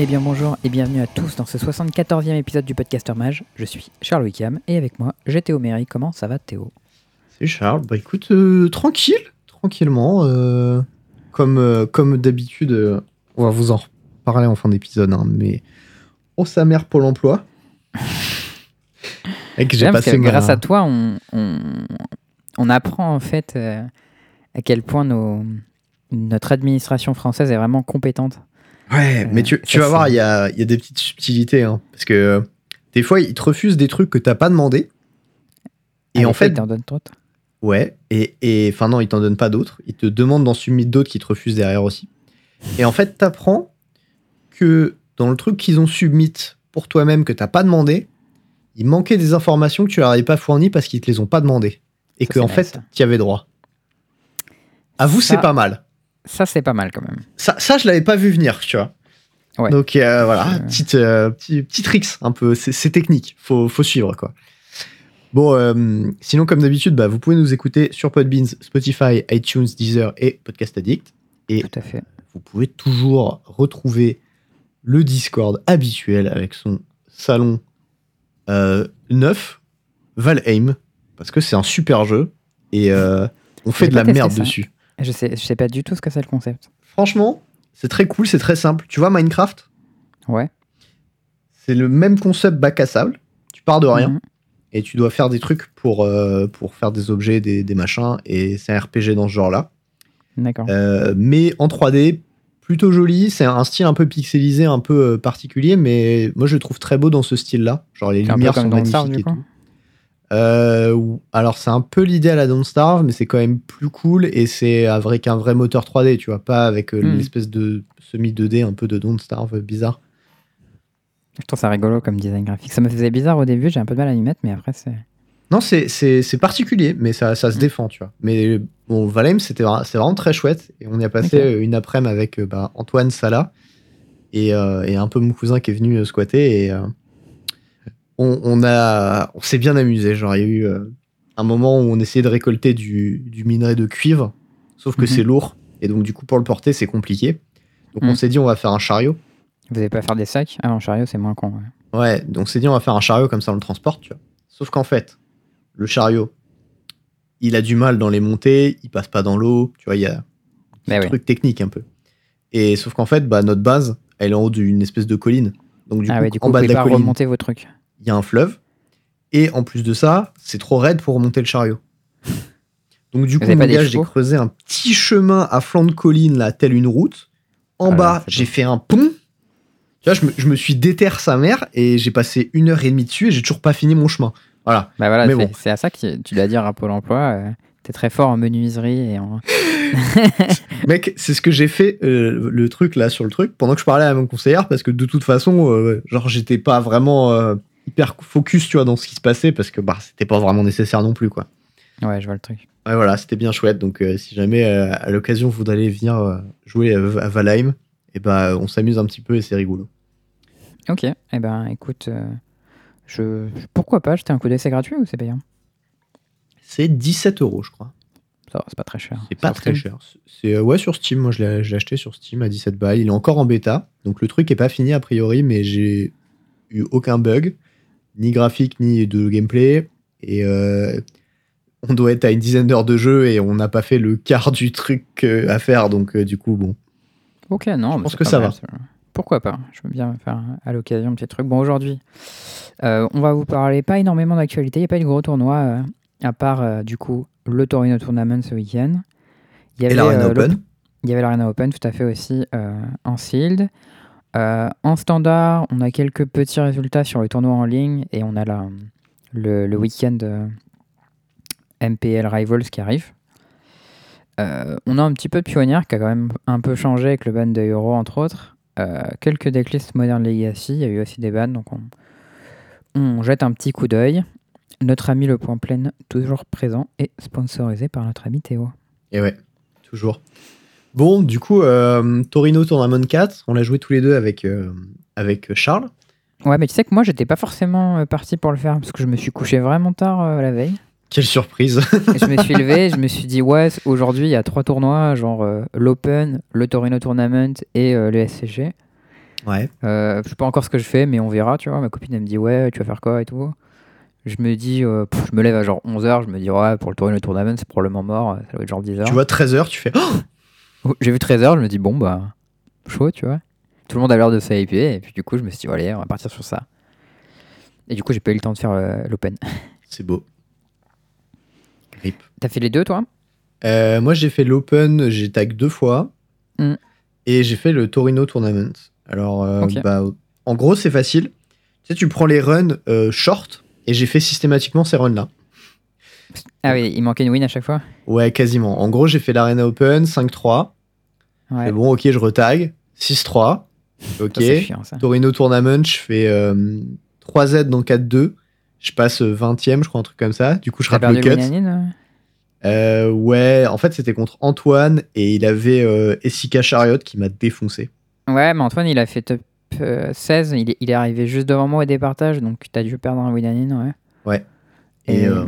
Eh bien bonjour et bienvenue à tous dans ce 74e épisode du Podcaster Mage. Je suis Charles Wickham et avec moi j'ai Théo Méry. Comment ça va Théo? Salut Charles, bah écoute, euh, tranquille, tranquillement. euh, comme euh, comme d'habitude, on va vous en reparler en fin d'épisode, hein, mais oh sa mère Pôle emploi. Et que j'ai passé que ma- grâce à toi on, on, on apprend en fait à quel point nos, notre administration française est vraiment compétente. Ouais, Euh, mais tu, tu vas voir, il y a, y a des petites subtilités, hein, parce que euh, des fois ils te refusent des trucs que t'as pas demandé. Et Ah, en fait, ils t'en donnent d'autres. Ouais, et et- enfin non, ils t'en donnent pas d'autres. Ils te demandent d'en submit d'autres qui te refusent derrière aussi. Et en fait, t'apprends que dans le truc qu'ils ont submit pour toi-même que t'as pas demandé, il manquait des informations que tu leur avais pas fournies parce qu'ils te les ont pas demandées. Et Ça, que en nice, fait, tu y avais droit. Avoue, Ça- c'est pas mal. Ça c'est pas mal quand même. Ça, ça je l'avais pas vu venir, tu vois. Ouais. Donc euh, voilà, petite, euh, petit, petit tricks un peu, c'est technique, faut, faut suivre quoi. Bon, euh, sinon comme d'habitude, bah, vous pouvez nous écouter sur Podbeans, Spotify, iTunes, Deezer et Podcast Addict. Et Tout à fait. vous pouvez toujours retrouver le Discord habituel avec son salon euh, neuf, Valheim, parce que c'est un super jeu et on fait de la merde ça. dessus. Je sais, je sais pas du tout ce que c'est le concept. Franchement, c'est très cool, c'est très simple. Tu vois Minecraft? Ouais. C'est le même concept bac à sable. Tu pars de rien Mhm. et tu dois faire des trucs pour, euh, pour faire des objets, des, des machins. Et c'est un RPG dans ce genre-là. D'accord. Euh, mais en 3D, plutôt joli. C'est un style un peu pixelisé, un peu euh, particulier. Mais moi, je le trouve très beau dans ce style-là. Genre, les lumières sont magnifiques et tout. Euh, alors, c'est un peu l'idée à la Don't Starve, mais c'est quand même plus cool. Et c'est avec un vrai moteur 3D, tu vois. Pas avec euh, Mhm. l'espèce de semi-2D un peu de Don't Starve euh, bizarre. Je trouve ça rigolo comme design graphique. Ça me faisait bizarre au début, j'ai un peu de mal à y mettre, mais après c'est. Non, c'est- particulier, mais ça, ça se Mm. défend, tu vois. Mais bon, Valheim, c'était vraiment très chouette. Et on y a passé une après-midi avec bah, Antoine Sala et, euh, et un peu mon cousin qui est venu squatter. Et on, on, a- on s'est bien amusé. Genre, il y a eu euh, un moment où on essayait de récolter du, du minerai de cuivre, sauf que Mhm. c'est lourd. Et donc, du coup, pour le porter, c'est compliqué. Donc, on Mm. s'est dit, on va faire un chariot. Vous allez pas faire des sacs? Ah, en chariot, c'est moins con. ouais. Ouais, donc on s'est dit on va faire un chariot comme ça on le transporte, tu vois. Sauf qu'en fait, le chariot, il a du mal dans les montées, il passe pas dans l'eau, tu vois, il y a un oui. truc technique un peu. Et sauf qu'en fait, bah, notre base, elle est en haut d'une espèce de colline. Donc du Ah coup, ouais, du coup, en vous bas de pouvez la pas colline, remonter vos trucs. Il y a un fleuve. Et en plus de ça, c'est trop raide pour remonter le chariot. Donc du coup, mon gars, j'ai creusé un petit chemin à flanc de colline, là, tel une route. En Ah bas, j'ai fait un pont. Tu vois, je me, je me suis déterre sa mère et j'ai passé une heure et demie dessus et j'ai toujours pas fini mon chemin. Voilà. Bah voilà, Mais c'est bon. c'est à ça que tu dois dire à Pôle emploi. euh, T'es très fort en menuiserie et en. Mec, c'est ce que j'ai fait, euh, le truc là sur le truc, pendant que je parlais à mon conseillère, parce que de toute façon, euh, genre, j'étais pas vraiment hyper focus, tu vois, dans ce qui se passait, parce que bah, c'était pas vraiment nécessaire non plus, quoi. Ouais, je vois le truc. Ouais, voilà, c'était bien chouette. Donc, euh, si jamais euh, à l'occasion vous allez venir euh, jouer à, à Valheim, et bah, on s'amuse un petit peu et c'est rigolo. Ok, eh ben écoute, je... pourquoi pas jeter un coup d'œil, c'est gratuit ou c'est payant? C'est 17 euros, je crois. Ça c'est pas très cher. C'est pas très Steam. cher. C'est ouais sur Steam. Moi, je l'ai je l'ai acheté sur Steam à 17 balles. Il est encore en bêta, donc le truc est pas fini a priori, mais j'ai eu aucun bug, ni graphique ni de gameplay. Et euh, on doit être à une dizaine d'heures de jeu et on n'a pas fait le quart du truc euh, à faire, donc euh, du coup, bon. Ok, non, Je pense que ça mal, va. ça. Pourquoi pas? Je veux bien faire à l'occasion un petit truc. Bon, aujourd'hui, euh, on va vous parler pas énormément d'actualité. Il n'y a pas eu de gros tournoi, à part du coup le Torino Tournament ce week-end. Il y avait, l'Arena Open. Il y avait l'Arena Open, tout à fait aussi, en sealed. Euh, en standard, on a quelques petits résultats sur le tournoi en ligne et on a la, le, le week-end euh, MPL Rivals qui arrive. Euh, on a un petit peu de pionnière qui a quand même un peu changé avec le ban de Euro, entre autres. Euh, quelques decklists Modern Legacy, il y a eu aussi des bans, donc on, on jette un petit coup d'œil. Notre ami Le Point Plein, toujours présent et sponsorisé par notre ami Théo. Et ouais, toujours. Bon, du coup, euh, Torino Tournament 4, on l'a joué tous les deux avec, euh, avec Charles. Ouais, mais tu sais que moi, j'étais pas forcément euh, parti pour le faire parce que je me suis couché vraiment tard euh, la veille. Quelle surprise je me suis levé, je me suis dit, ouais, aujourd'hui, il y a trois tournois, genre l'Open, le Torino Tournament et le SCG. Ouais. Je sais pas encore ce que je fais, mais on verra, tu vois. Ma copine, elle me dit, ouais, tu vas faire quoi et tout. Je me dis, euh, pff, je me lève à genre 11h, je me dis, ouais, pour le Torino Tournament, c'est probablement mort, ça doit être genre 10h. Tu vois, 13h, tu fais. Oh J'ai vu 13h, je me dis, bon, bah, chaud, tu vois. Tout le monde a l'air de s'hyper, et puis du coup, je me suis dit, allez, on va partir sur ça. Et du coup, j'ai pas eu le temps de faire euh, l'Open. C'est beau. Grip. T'as fait les deux, toi? Euh, moi, j'ai fait l'Open, j'ai tag deux fois. Mm. Et j'ai fait le Torino Tournament. Alors, euh, bah, en gros, c'est facile. Tu sais, tu prends les runs short, et j'ai fait systématiquement ces runs-là. Ah oui, il manquait une win à chaque fois Ouais, quasiment. En gros, j'ai fait l'Arena Open 5-3. Ouais. Bon, ok, je retag. 6-3. Ok. Ça, c'est chiant, ça. Torino Tournament, je fais euh, 3Z dans 4-2. Je passe 20ème, je crois, un truc comme ça. Du coup, je rate le cut. Euh, ouais, en fait, c'était contre Antoine et il avait euh, Essika Chariot qui m'a défoncé. euh Ouais, mais Antoine, il a fait top euh, 16. Il est, il est arrivé juste devant moi au départage, donc t'as dû perdre un win and in, ouais. Et Et- euh,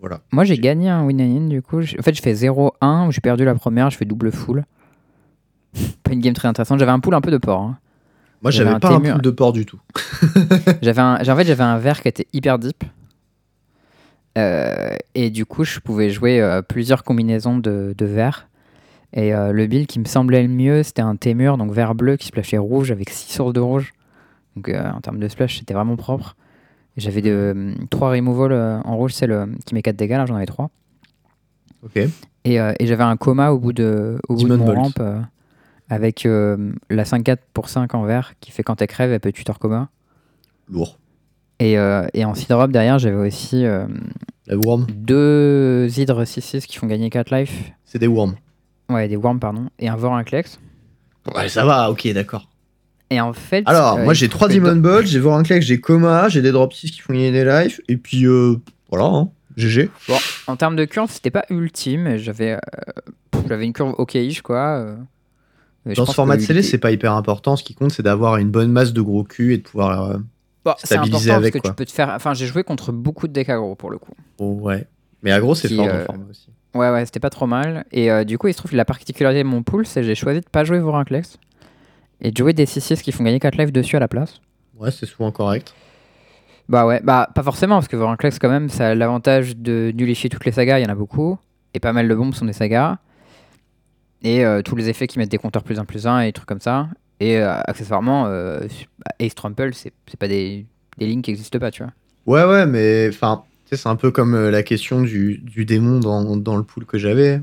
voilà. Moi, j'ai gagné un win and in, du coup. En fait, je fais 0-1, où j'ai perdu la première, je fais double full. pas une game très intéressante. J'avais un pool un peu de porc. hein. Moi, J'avais pas un pool de port du tout. J'avais un, en fait, j'avais un verre qui était hyper deep. Euh, et du coup, je pouvais jouer euh, plusieurs combinaisons de, de verres. Et euh, le build qui me semblait le mieux, c'était un Témur, donc vert bleu qui splashait rouge avec 6 sources de rouge. Donc en termes de splash, c'était vraiment propre. J'avais 3 removals euh, en rouge, c'est le qui met 4 dégâts, là j'en avais 3. Ok. Et, euh, et j'avais un coma au bout de, au bout de mon Bolt. ramp euh, avec euh, la 5-4 pour 5 en vert qui fait quand elle crève, elle peut tutor coma. Lourd. Et, euh, et en seed drop derrière, j'avais aussi euh, La worm. deux hydres 6-6 qui font gagner 4 life. C'est des worms. Ouais, des worms, pardon. Et un Vorinclex. Ouais, ça va, ok, d'accord. Et en fait. Alors, euh, moi, j'ai se 3 trouve que Demon Bolt, j'ai Voranclex, j'ai Coma, j'ai des drop 6 qui font gagner des lives. Et puis, euh, voilà, hein, GG. En termes de curve, c'était pas ultime. J'avais euh, j'avais une curve ok quoi. Mais Dans ce format de il- c'est pas hyper important. Ce qui compte, c'est d'avoir une bonne masse de gros cul et de pouvoir. euh, c'est stabiliser avec, parce que quoi. tu peux te faire. Enfin, j'ai joué contre beaucoup de decks aggro pour le coup. oh, ouais. Mais aggro, c'est fort euh, format aussi. Ouais, ouais, c'était pas trop mal. Et euh, du coup, il se trouve que la particularité de mon pool, c'est que j'ai choisi de pas jouer Vorinclex et de jouer des 6-6 qui font gagner 4 lives dessus à la place. Ouais, c'est souvent correct. Bah ouais, bah pas forcément, parce que Vorinclex, quand même, ça a l'avantage de nullifier toutes les sagas, il y en a beaucoup. Et pas mal de bombes sont des sagas. Et euh, tous les effets qui mettent des compteurs plus 1 plus 1 et des trucs comme ça. Et euh, accessoirement, euh, Ace Trample, c'est pas des, des lignes qui existent pas, tu vois. Ouais, ouais, mais enfin, c'est un peu comme euh, la question du, du démon dans, dans le pool que j'avais,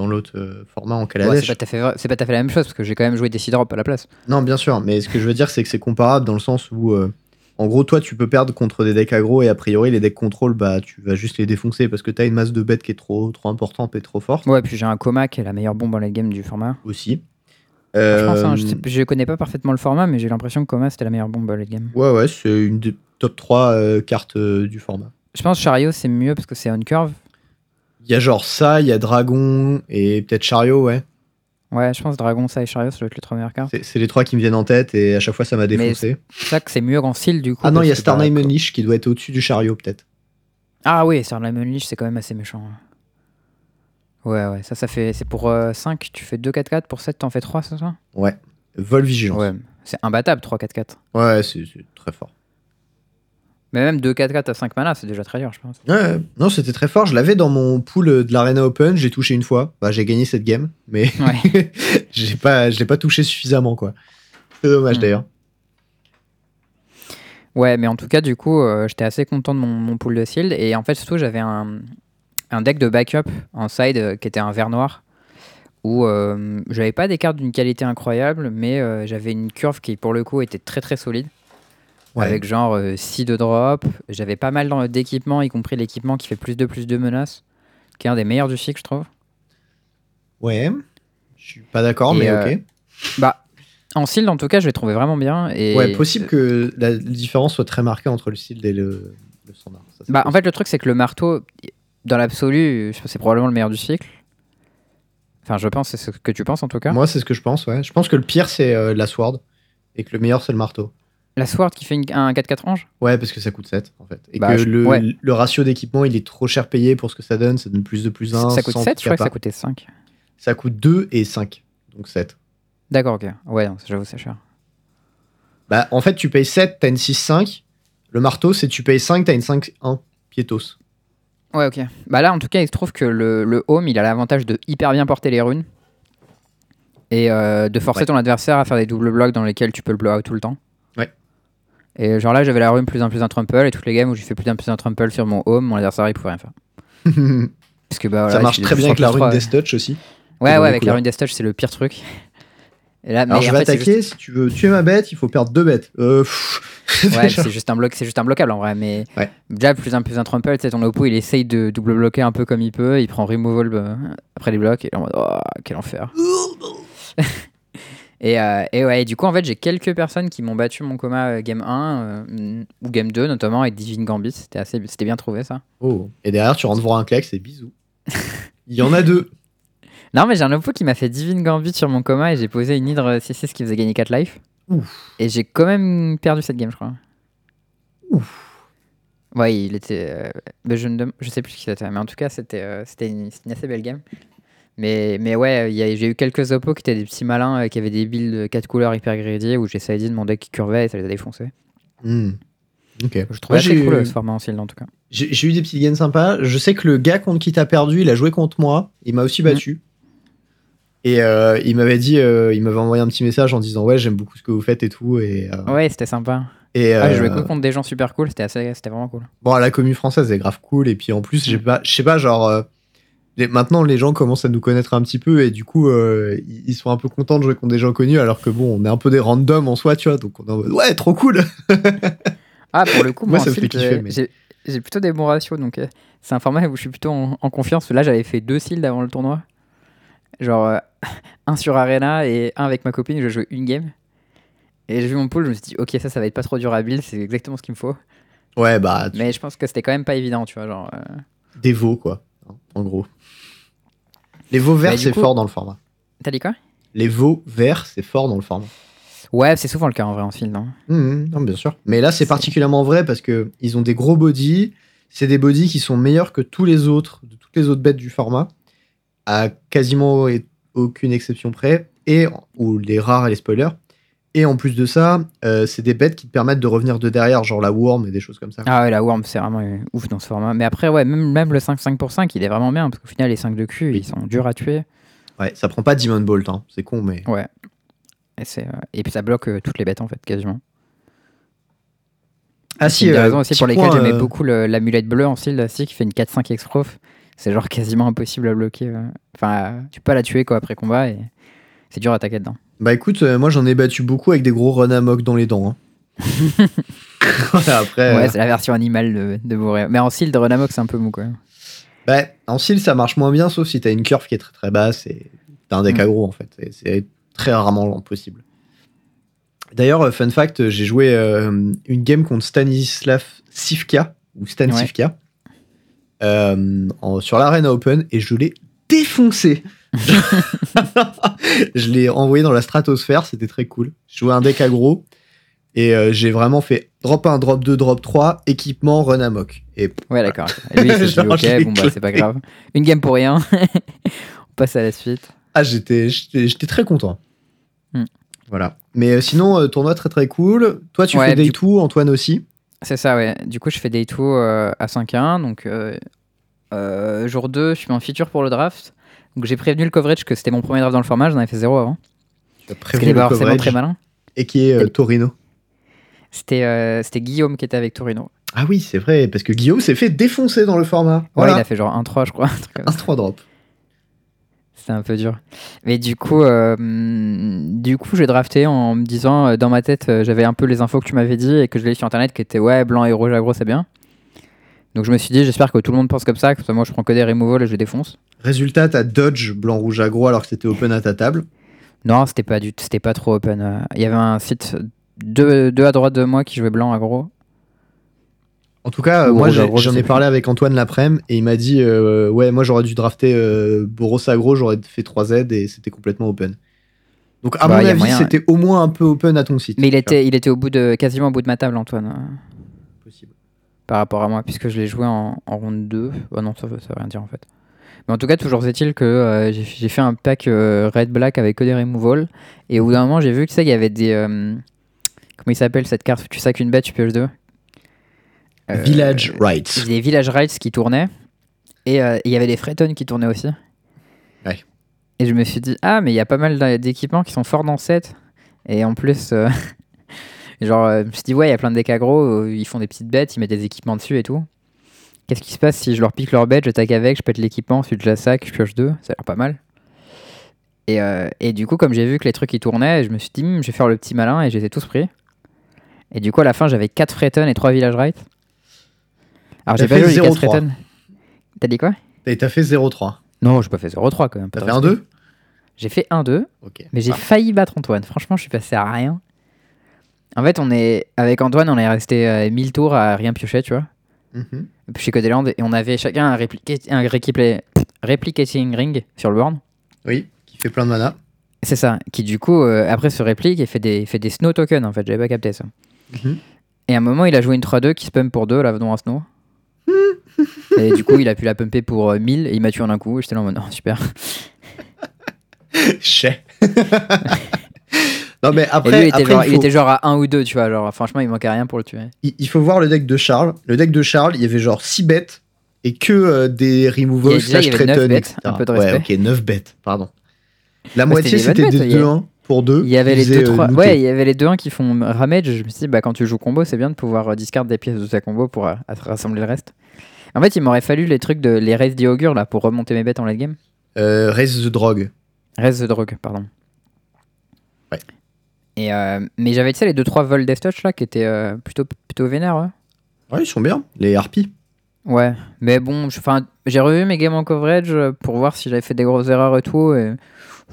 dans l'autre euh, format en Ouais, Kaladesh. c'est pas, tout à fait vrai- c'est pas tout à fait la même chose, parce que j'ai quand même joué des Drop à la place. non, bien sûr, mais ce que je veux dire, c'est que c'est comparable dans le sens où, euh, en gros, toi, tu peux perdre contre des decks aggro et a priori, les decks contrôle, bah, tu vas juste les défoncer parce que t'as une masse de bêtes qui est trop, trop importante et trop forte Ouais, puis j'ai un Coma qui est la meilleure bombe en late game du format. aussi. Je pense, hein, Euh, je, sais- je connais pas parfaitement le format, mais j'ai l'impression que Coma c'était la meilleure bombe en late game. Ouais, ouais, c'est une des top 3 euh, cartes euh, du format. Je pense Chariot c'est mieux parce que c'est on curve. Il y a genre ça, il y a Dragon et peut-être Chariot, ouais. Ouais, je pense Dragon, ça et Chariot, ça doit être les trois meilleures cartes. C'est les trois qui me viennent en tête et à chaque fois ça m'a défoncé. C'est ça que c'est mieux en style du coup. Ah non, il y a Starname Unleash qui doit être au-dessus du Chariot peut-être. Ah oui, Starname Unleash, c'est quand même assez méchant. Ouais, ouais, ça, ça fait. C'est pour 5, tu fais 2-4-4, pour 7, t'en fais 3, c'est ça? Ouais. Vol Vigilance. Ouais, c'est imbattable 3-4-4. Ouais, c'est très fort. Mais même 2-4-4 à 5 mana, c'est déjà très dur, je pense. Ouais, non, c'était très fort. Je l'avais dans mon pool de l'Arena Open. J'ai touché une fois. Bah, j'ai gagné cette game, mais Ouais. j'ai pas, je l'ai pas touché suffisamment, quoi. C'est dommage Hmm. d'ailleurs. Ouais, mais en tout cas, du coup, euh, j'étais assez content de mon, mon pool de shield. Et en fait, surtout, j'avais un, un deck de backup en side euh, qui était un vert noir. Où euh, j'avais pas des cartes d'une qualité incroyable, mais euh, j'avais une curve qui, pour le coup, était très très solide. Ouais. Avec genre 6 de drop. J'avais pas mal d'équipements, y compris l'équipement qui fait plus de plus de menaces. Qui est un des meilleurs du cycle, je trouve. Ouais. Je suis pas d'accord, mais euh, ok. Bah, en shield, en tout cas, je l'ai trouvé vraiment bien. Et Ouais, possible que la différence soit très marquée entre le style et le, le standard. Ça, Bah, en fait, le truc, c'est que le marteau, dans l'absolu, c'est probablement le meilleur du cycle. Enfin, je pense, c'est ce que tu penses en tout cas. Moi, c'est ce que je pense, ouais. Je pense que le pire, c'est euh, la sword. Et que le meilleur, c'est le marteau. La Sword qui fait une- un 4-4 range Ouais, parce que ça coûte 7, en fait. Et Bah, que je- le, ouais. le ratio d'équipement, il est trop cher payé pour ce que ça donne. Ça donne plus de plus 1. Ça coûte 7, je crois que ça coûtait 5. Ça coûte 2 et 5. Donc 7. D'accord, ok. Ouais, j'avoue, c'est cher. Bah, en fait, tu payes 7, t'as une 6-5. Le marteau, c'est tu payes 5, t'as une 5-1 piétos. Ouais, ok. Bah là, en tout cas, il se trouve que le, le home, il a l'avantage de hyper bien porter les runes et euh, de forcer Ouais. ton adversaire à faire des doubles blocs dans lesquels tu peux le blow out tout le temps. Et genre là, j'avais la rune plus un plus un trample et toutes les games où j'ai fait plus un plus un trample sur mon home, mon adversaire il pouvait rien faire. Parce que bah, ça voilà, marche je- très je bien avec la rune Death Touch aussi. Ouais, ouais, avec la rune Death Touch, c'est le pire truc. Et là, Alors, mais je en vais fait, c'est attaquer. juste- Si tu veux tuer ma bête, il faut perdre deux bêtes. Euh. Ouais, c'est juste un bloc, c'est juste un bloquable en vrai. Mais Ouais. déjà plus un plus un trample, tu sais, ton oppo il essaye de double bloquer un peu comme il peut, il prend removal euh, après les blocs et est en mode oh quel enfer. et, euh, et ouais, du coup en fait j'ai quelques personnes qui m'ont battu mon coma euh, game 1 euh, ou game 2 notamment avec Divine Gambit, c'était assez, c'était bien trouvé ça. Oh. Et derrière, tu rentres voir un claque, c'est bisous. Il y en a deux. Non mais j'ai un oppo qui m'a fait Divine Gambit sur mon coma et j'ai posé une hydre 6-6 qui faisait gagner 4 life. Ouf. Et j'ai quand même perdu cette game je crois. Ouf. Ouais, il était. euh, je, ne je sais plus qui c'était, mais en tout cas, c'était euh, c'était une, c'était une assez belle game. Mais, mais ouais, j'ai eu quelques oppos qui étaient des petits malins, euh, qui avaient des builds 4 couleurs hyper greedy, où j'ai essayé de mon deck qui curvait et ça les a défoncés. Hmm. Ok. Je trouvais assez cool eu- ce format en en tout cas. J'ai eu des petites gains sympas. Je sais que le gars contre qui t'as perdu, il a joué contre moi. Il m'a aussi battu. Et euh, il m'avait dit, euh, il m'avait envoyé un petit message en disant ouais j'aime beaucoup ce que vous faites et tout. Et, euh, Ouais, c'était sympa. et Ah, joué que contre des gens super cool, c'était assez- c'était vraiment cool. bon la commu française est grave cool. Et puis en plus j'ai pas, je sais pas genre les- maintenant les gens commencent à nous connaître un petit peu et du coup euh, ils sont un peu contents de jouer contre des gens connus alors que bon on est un peu des randoms en soi tu vois donc on est en mode ouais trop cool. Ah, pour le coup, Moi, moi, ça me fait kiffer, j'ai- mais- j'ai plutôt des bons ratios, donc euh, c'est un format où je suis plutôt en, en confiance. Là, j'avais fait deux shields avant le tournoi. Genre, euh, un sur Arena et un avec ma copine, où je jouais une game. Et j'ai vu mon pool, je me suis dit, ok, ça, ça va être pas trop dur à build, c'est exactement ce qu'il me faut. Ouais bah tu- Mais je pense que c'était quand même pas évident, tu vois. Genre, euh, des veaux quoi en gros. Les veaux verts Bah, c'est coup- fort dans le format. T'as dit quoi? Les veaux verts c'est fort dans le format. Ouais, c'est souvent le cas en vrai en shield. hein. Mhm, non, bien sûr. Mais là, c'est particulièrement vrai parce que ils ont des gros bodies. C'est des bodies qui sont meilleurs que tous les autres, de toutes les autres bêtes du format, à quasiment aucune exception près, et ou les rares et les spoilers. Et en plus de ça, euh, c'est des bêtes qui te permettent de revenir de derrière, genre la worm et des choses comme ça. Ah ouais, la Worm, c'est vraiment euh, ouf dans ce format. Mais après, ouais, même, même le 5-5 pour 5, il est vraiment bien, parce qu'au final, les 5 de cul, ils sont durs à tuer. Ouais, ça prend pas Demon Bolt, hein. c'est con, mais. Ouais. Et, euh, et puis ça bloque euh, toutes les bêtes en fait, quasiment. Ah C'est une des raisons aussi pour lesquelles j'aimais beaucoup le- l'amulette bleue en style qui fait une 4-5 exprof. C'est genre quasiment impossible à bloquer. Enfin, tu peux pas la tuer quoi après combat et c'est dur à attaquer dedans. Bah écoute, euh, moi j'en ai battu beaucoup avec des gros run amok dans les dents. hein. Après, Ouais, euh, c'est la version animale de, de Boréa. Mais en style de Renamok, c'est un peu mou quoi. Bah, en style, ça marche moins bien, sauf si t'as une curve qui est très très basse et t'as un deck Mm. aggro en fait. C'est très rarement possible. D'ailleurs, euh, fun fact, j'ai joué euh, une game contre Stanislav Sivka, ou Stan Ouais. Sivka, en- sur l'Arena Open, et je l'ai défoncé. je l'ai envoyé dans la stratosphère, c'était très cool. Je jouais un deck aggro, et euh, j'ai vraiment fait drop 1, drop 2, drop 3, équipement, run amok. Et Ouais, d'accord. Lui, il s'est ok, bon bah c'est pas grave. Une game pour rien. On passe à la suite. Ah, j'étais, très content. Hmm. Voilà. Mais euh, sinon, euh, tournoi très très cool. Toi, tu Ouais, fais Day 2, Antoine aussi? C'est ça, ouais. Du coup, je fais Day 2 euh, à 5-1. Donc, euh, euh, jour 2, je suis en feature pour le draft. Donc, j'ai prévenu le coverage que c'était mon premier draft dans le format. J'en avais fait 0 avant. Tu as Parce qu'il prévenu est le pas très malin. et qui est euh, Torino. C'était euh, Guillaume qui était avec Torino. Ah oui, c'est vrai, parce que Guillaume s'est fait défoncer dans le format. Ouais, Voilà. il a fait genre 1-3, je crois. un truc comme ça. Un 3 drop. C'était un peu dur. Mais du coup, euh, du coup, j'ai drafté en me disant, euh, dans ma tête, j'avais un peu les infos que tu m'avais dit et que je l'ai sur internet qui étaient ouais, blanc et rouge aggro, c'est bien. Donc je me suis dit, j'espère que tout le monde pense comme ça, que moi je prends que des removals et je les défonce. Résultat, t'as dodge blanc rouge aggro alors que c'était open à ta table. Non, c'était pas du, c'était pas trop open. euh. Il y avait un site deux, deux à droite de moi qui jouait blanc aggro. En tout cas, euh, Ou moi j'en ai parlé avec Antoine l'après-midi et il m'a dit euh, Ouais, moi j'aurais dû drafter euh, Boros aggro, j'aurais fait 3Z et c'était complètement open. Donc à Bah, mon avis, moyen, c'était au moins un peu open à ton site. Mais il était, il était au bout de, quasiment au bout de ma table, Antoine. Par rapport à moi, puisque je l'ai joué en, en round 2. Bah non, ça veut, ça veut rien dire en fait. Mais en tout cas, toujours est-il que euh, j'ai fait un pack euh, red-black avec que des removals. Et au bout d'un moment, j'ai vu que ça, il y avait des. euh, Comment il s'appelle cette carte Tu sacs une bête, tu pioches deux? Village Rights. Il y a des Village Rights qui tournaient. Et il y avait des Freton qui tournaient aussi. Ouais. Et je me suis dit, ah, mais il y a pas mal d'équipements qui sont forts dans cette. Et en plus, genre, euh, je me suis dit, ouais, il y a plein de decks aggro, euh, ils font des petites bêtes, ils mettent des équipements dessus et tout. Qu'est-ce qui se passe si je leur pique leur bête, je tac avec, je pète l'équipement, ensuite je la sac, je pioche deux Ça a l'air pas mal. Et, euh, et du coup, comme j'ai vu que les trucs ils tournaient, je me suis dit, Hmm, je vais faire le petit malin et je les ai tous pris. Et du coup, à la fin, j'avais 4 Freton et 3 Village Right. Alors, j'ai pas joué les 4 0-3. Freton. T'as dit quoi? Et t'as fait 0-3. Non, j'ai pas fait 0-3 quand même. T'as fait un respect. 2 J'ai fait 1-2. Ok. Mais j'ai Ah. failli battre Antoine. Franchement, je suis passé à rien. En fait, on est avec Antoine, on est resté euh, 1000 tours à rien piocher, tu vois. Mhm. Chez Codeland, et on avait chacun un, un replicating ring sur le board. Oui, qui fait plein de mana. C'est ça. Qui du coup, euh, après se réplique et fait des, fait des snow tokens en fait. J'avais pas capté ça. Mhm. Et à un moment, il a joué une 3-2 qui spam pour 2, là, dans un snow. et du coup, il a pu la pumper pour euh, 1000 et il m'a tué en un coup. J'étais là en mode, oh, super. Chais. non mais Et après, lui, il était, après, genre, il, il faut, était genre à 1 ou 2, tu vois. Genre, franchement, il manquait rien pour le tuer. il- il faut voir le deck de Charles. Le deck de Charles, il y avait genre 6 bêtes et que euh, des removals déjà, slash threaten, bêtes, un peu de ouais, respect. ok, 9 bêtes, pardon. La Bah, moitié c'était des c'était bonnes des bêtes, il y a- 2-1 pour 2. Il y avait les 2 3 Ouais, il y avait les 2-1 qui font ramage. Je me suis dit, bah, quand tu joues combo, c'est bien de pouvoir euh, discard des pièces de ta combo pour euh, rassembler le reste. En fait, il m'aurait fallu les trucs de les Raise the là pour remonter mes bêtes en late game. Euh, Raise the Drog. Raise the Drogue, pardon. Et euh, mais j'avais, tu sais, les 2-3 vols Death Touch là qui étaient euh, plutôt, plutôt vénères. Ouais. Ouais, ils sont bien. Les harpies. Ouais, mais bon, j'ai revu mes games en coverage euh, pour voir si j'avais fait des grosses erreurs et tout. Et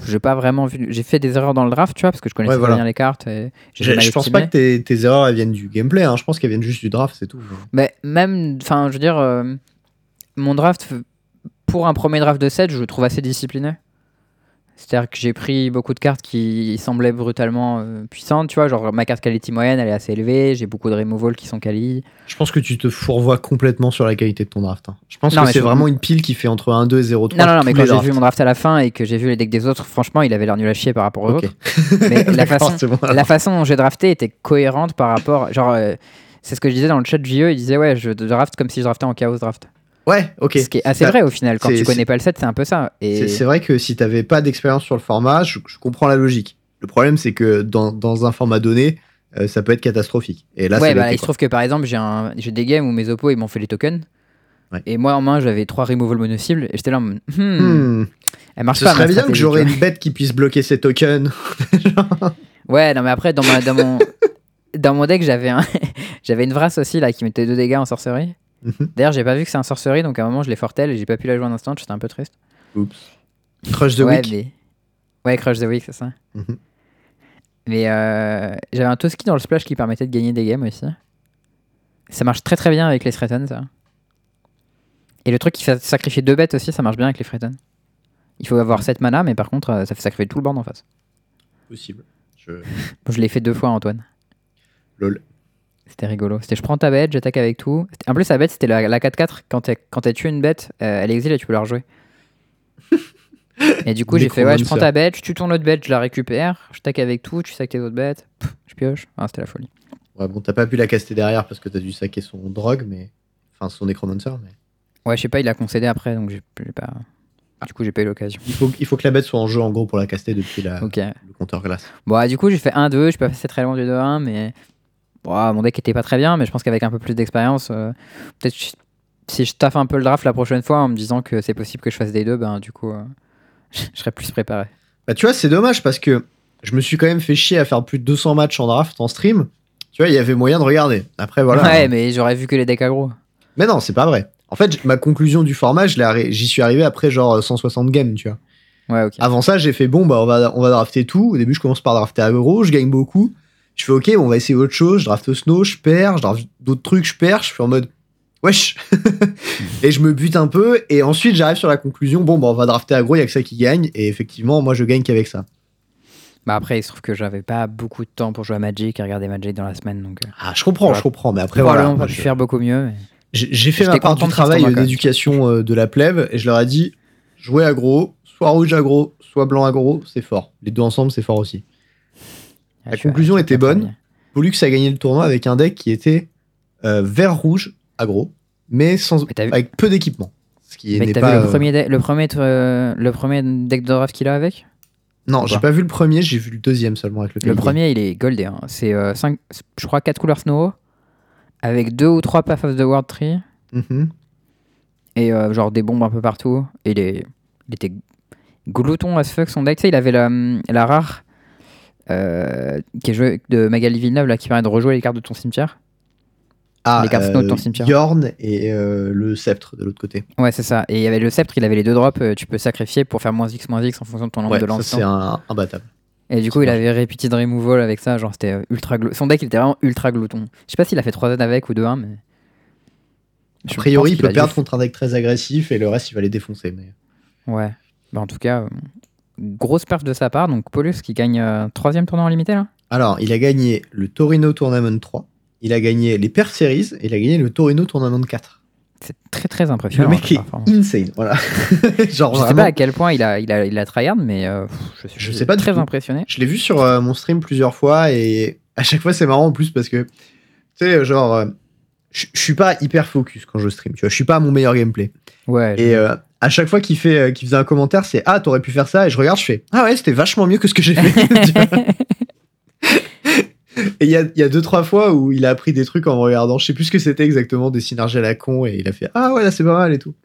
j'ai pas vraiment vu. J'ai fait des erreurs dans le draft, tu vois, parce que je connaissais Ouais, voilà. bien les cartes. Et Je, pense estimé. pas que tes, tes erreurs elles viennent du gameplay. Hein. Je pense qu'elles viennent juste du draft, c'est tout. Mais même, enfin, je veux dire, euh, mon draft, pour un premier draft de 7, je le trouve assez discipliné. C'est-à-dire que j'ai pris beaucoup de cartes qui semblaient brutalement euh, puissantes, tu vois, genre ma carte quality moyenne, elle est assez élevée, j'ai beaucoup de removal qui sont quali. Je pense que tu te fourvoies complètement sur la qualité de ton draft. hein. Je pense Non, que mais c'est je- vraiment une pile qui fait entre 1, 2 et 0, 3. Non, non, non, mais quand les j'ai drafts. vu mon draft à la fin et que j'ai vu les decks des autres, franchement, il avait l'air nul à chier par rapport aux Ok. autres. Mais la D'accord, façon, c'est bon, alors. la façon dont j'ai drafté était cohérente par rapport. Genre, euh, c'est ce que je disais dans le chat de JE, il disait, ouais, je draft comme si je draftais en chaos draft. Ouais, ok. Ce qui est assez Bah, vrai au final, quand tu connais pas le set, c'est un peu ça. Et... C'est vrai que si t'avais pas d'expérience sur le format, je, je comprends la logique. Le problème, c'est que dans, dans un format donné, euh, ça peut être catastrophique. Et là, ouais, bah, l'était, il se trouve que par exemple, j'ai des games où mes oppos ils m'ont fait les tokens. Ouais. Et moi en main, j'avais trois removal mono-cibles. Et j'étais là, hmm, Hmm. elle marche Ce pas. serait ma bien que j'aurais une bête qui puisse bloquer ces tokens. Ouais, non, mais après, dans, ma... dans, mon... dans mon deck, j'avais un... j'avais une Vrasse aussi là qui mettait deux dégâts en sorcerie. Mhm. D'ailleurs, j'ai pas vu que c'est un sorcerie, donc à un moment, je l'ai fortel et j'ai pas pu la jouer en instant. J'étais un peu triste. Crush the ouais, Week. mais- Ouais, Crush the Week, c'est ça. Mhm. Mais euh, j'avais un Toski dans le splash qui permettait de gagner des games aussi. Ça marche très très bien avec les Threaten, ça. Et le truc qui fait sacrifier deux bêtes aussi, ça marche bien avec les Threaten. Il faut avoir 7 mana, mais par contre, euh, ça fait sacrifier tout le board en face. Possible. Je... Je l'ai fait deux fois, Antoine. Lol. C'était rigolo. C'était je prends ta bête, j'attaque avec tout. En plus, la bête, c'était la, la 4-4. Quand t'as quand tué une bête, euh, elle exile et tu peux la rejouer. et du coup, j'ai fait ouais, je prends ta bête, je tue ton autre bête, je la récupère, je tac avec tout, tu sacs tes autres bêtes, pff, je pioche. Ah, c'était la folie. Ouais, bon, t'as pas pu la caster derrière parce que t'as dû saquer son drogue, mais. Enfin, son Necromancer, mais. Ouais, je sais pas, il a concédé après, donc j'ai pas. Du coup, j'ai pas eu l'occasion. Il faut, il faut que la bête soit en jeu en gros pour la caster depuis la, le compteur glace. Bon, ah, du coup, j'ai fait 1-2, je suis pas passé très loin du 2-1, mais. Bon, ah, mon deck était pas très bien, mais je pense qu'avec un peu plus d'expérience, euh, peut-être si je taffe un peu le draft la prochaine fois en me disant que c'est possible que je fasse des deux, ben du coup, euh, je serais plus préparé. Bah, tu vois, c'est dommage parce que je me suis quand même fait chier à faire plus de 200 matchs en draft en stream. Tu vois, il y avait moyen de regarder. Après, voilà. Ouais, mais j'aurais vu que les decks aggro. Mais non, c'est pas vrai. En fait, ma conclusion du format, j'y suis arrivé après genre 160 games, tu vois. Ouais, ok. Avant ça, j'ai fait bon, bah on va, on va drafter tout. Au début, je commence par drafter aggro, je gagne beaucoup. Je fais ok, bon, on va essayer autre chose. Je draft snow, je perds. Je draft d'autres trucs, je perds. Je fais en mode wesh. et je me bute un peu. Et ensuite, j'arrive sur la conclusion bon, bah on va drafter aggro, il y a que ça qui gagne. Et effectivement, moi, je gagne qu'avec ça. Bah après, il se trouve que j'avais pas beaucoup de temps pour jouer à Magic et regarder Magic dans la semaine, donc. euh, Ah, je comprends, Voilà. je comprends. Mais après, voilà. moi, pu je- faire beaucoup mieux. mais- J'ai fait ma part du travail d'éducation euh, de la plèbe et je leur ai dit jouer aggro, soit rouge aggro, soit blanc aggro, c'est fort. Les deux ensemble, c'est fort aussi. La conclusion était bonne. Pollux a gagné le tournoi avec un deck qui était euh, vert-rouge, aggro, mais sans, Mais avec peu d'équipement. Ce qui n'est pas. vu le euh, premier, de- le, premier, euh, le premier deck de draft qu'il a avec? Non, j'ai pas vu le premier, j'ai vu le deuxième seulement avec le Le premier, il est goldé. hein. C'est, euh, je crois, 4 couleurs snow, avec deux ou trois Path of the World Tree, Mhm. et euh, genre des bombes un peu partout. Et il, est- il était glouton as fuck son deck. Tu sais, il avait la, la rare euh, qui est jouée de Magali Villeneuve, là, qui permet de rejouer les cartes de ton cimetière. Ah, Les cartes de ton cimetière. Yorn et euh, le sceptre de l'autre côté. Ouais, c'est ça. Et il y avait le sceptre, il avait les deux drops, euh, tu peux sacrifier pour faire moins X, moins X en fonction de ton nombre Ouais, de lancement. c'est un imbattable. Et du coup, il avait Repeated Removal avec ça, genre c'était euh, ultra. Son deck, il était vraiment ultra glouton. Je sais pas s'il a fait 3 Z avec ou 2-1, mais. A Je priori, il peut perdre contre un deck très agressif et le reste, il va les défoncer. Mais... Ouais. Bah, en tout cas, euh, grosse perf de sa part. Donc, Paulus qui gagne 3 tournoi en limité là? Alors, il a gagné le Torino Tournament 3, il a gagné les Per Series et il a gagné le Torino Tournament 4. C'est très très Le impressionnant. mec sa est insane, voilà. Genre Je sais vraiment, pas à quel point il a, il a, il a tryhard, mais euh, je suis Je sais pas très tout. impressionné. Je l'ai vu sur euh, mon stream plusieurs fois et à chaque fois c'est marrant en plus parce que tu sais genre euh, je je suis pas hyper focus quand je stream, tu vois, je suis pas à mon meilleur gameplay. Ouais. Et euh, à chaque fois qu'il fait euh, qu'il faisait un commentaire, c'est ah t'aurais pu faire ça et je regarde, je fais ah ouais c'était vachement mieux que ce que j'ai fait. Et il y a, il y a deux trois fois où il a appris des trucs en me regardant, je sais plus ce que c'était exactement, des synergies à la con et il a fait ah ouais là c'est pas mal et tout.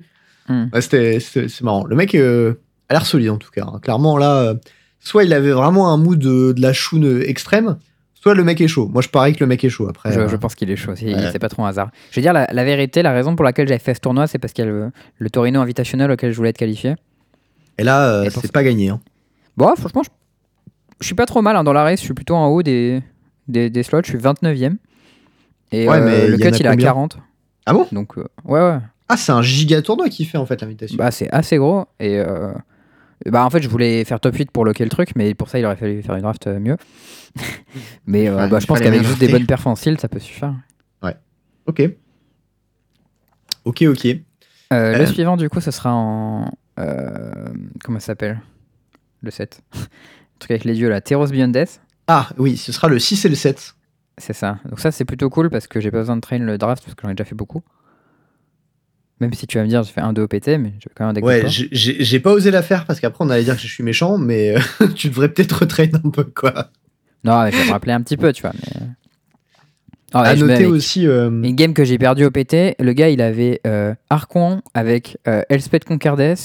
Hmm. Ouais, c'était c'est c'est marrant. Le mec euh, a l'air solide en tout cas. hein. Clairement là, euh, soit il avait vraiment un mood de, de la choune extrême, soit le mec est chaud. Moi je parie que le mec est chaud après. Je, euh, je pense qu'il est chaud. C'est Ouais. pas trop un hasard. Je veux dire, la, la vérité, la raison pour laquelle j'avais fait ce tournoi, c'est parce qu'il y a le, le Torino Invitational auquel je voulais être qualifié. Et là euh, c'est pas gagné. hein. Bon, franchement, je, je suis pas trop mal hein, dans la race. Je suis plutôt en haut des, des, des slots. Je suis 29ème. Et Ouais, euh, mais le cut, il est à combien 40. Ah bon? Donc, euh, ouais, ouais. Ah c'est un giga tournoi qui fait en fait l'invitation. Bah, c'est assez gros. Et euh, bah, en fait, je voulais faire top 8 pour loquer le truc, mais pour ça, il aurait fallu faire une draft euh, mieux. mais euh, Ouais, bah, je pense qu'avec juste des bonnes seal, ça peut suffire. Ok. Ok ok. Euh. Le suivant, du coup, ce sera en. comment ça s'appelle? Le 7. le truc avec les dieux là. Teros Beyond Death. Ah oui ce sera le 6 et le 7. C'est ça. Donc, ça, c'est plutôt cool parce que j'ai pas besoin de train le draft parce que j'en ai déjà fait beaucoup. Même si tu vas me dire, j'ai fait un 2 OPT, mais j'ai quand même un Ouais j'ai- pas osé la faire parce qu'après on allait dire que je suis méchant mais euh, tu devrais peut-être retraîner un peu quoi. Non, mais je vais me rappeler un petit peu, tu vois. Mais... À ouais, je noter aussi. euh, Une game que j'ai perdu au PT, le gars, il avait euh, Archon avec euh, Elspeth Concardes,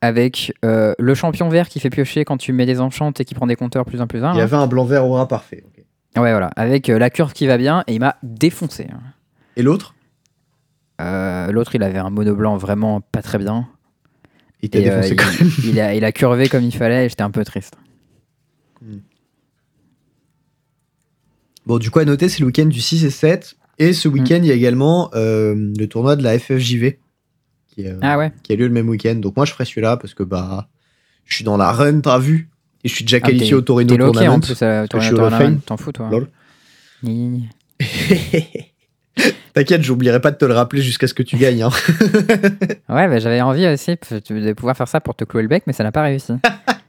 avec le champion vert qui fait piocher quand tu mets des enchantes et qui prend des compteurs plus un plus un. Il y là. avait un blanc vert aura parfait. ok. Ouais, voilà. Avec la curve qui va bien et il m'a défoncé. hein. Et l'autre? L'autre, il avait un mono blanc vraiment pas très bien. Il t'a Et, euh, défoncé il, quand même. il a, il a curvé comme il fallait et j'étais un peu triste. Bon, du coup, à noter, c'est le week-end du 6 et 7. Et ce week-end, il y a également euh, le tournoi de la FFJV qui, euh, Ah ouais qui a lieu le même week-end. Donc, moi, je ferai celui-là parce que bah, je suis dans la run, t'as vu? Et je suis déjà Ah, qualifié au Torino loqué Tournament. en plus, euh, Torino Tournament, t'en fous toi. Lol. T'inquiète, j'oublierai pas de te le rappeler jusqu'à ce que tu gagnes. hein. Ouais, bah, j'avais envie aussi de pouvoir faire ça pour te clouer le bec, mais ça n'a pas réussi.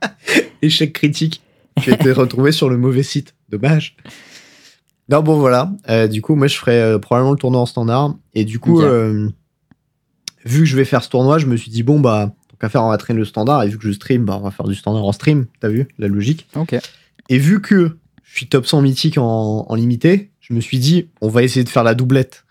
Échec critique. Tu été retrouvé sur le mauvais site. Dommage. Non, bon, voilà. Euh, du coup, moi, je ferai euh, probablement le tournoi en standard. Et du coup, euh, vu que je vais faire ce tournoi, je me suis dit, bon, bah, tant qu'à faire, on va traîner le standard. Et vu que je stream, bah, on va faire du standard en stream. T'as vu la logique? Ok. Et vu que je suis top 100 mythique en, en limité, je me suis dit, on va essayer de faire la doublette.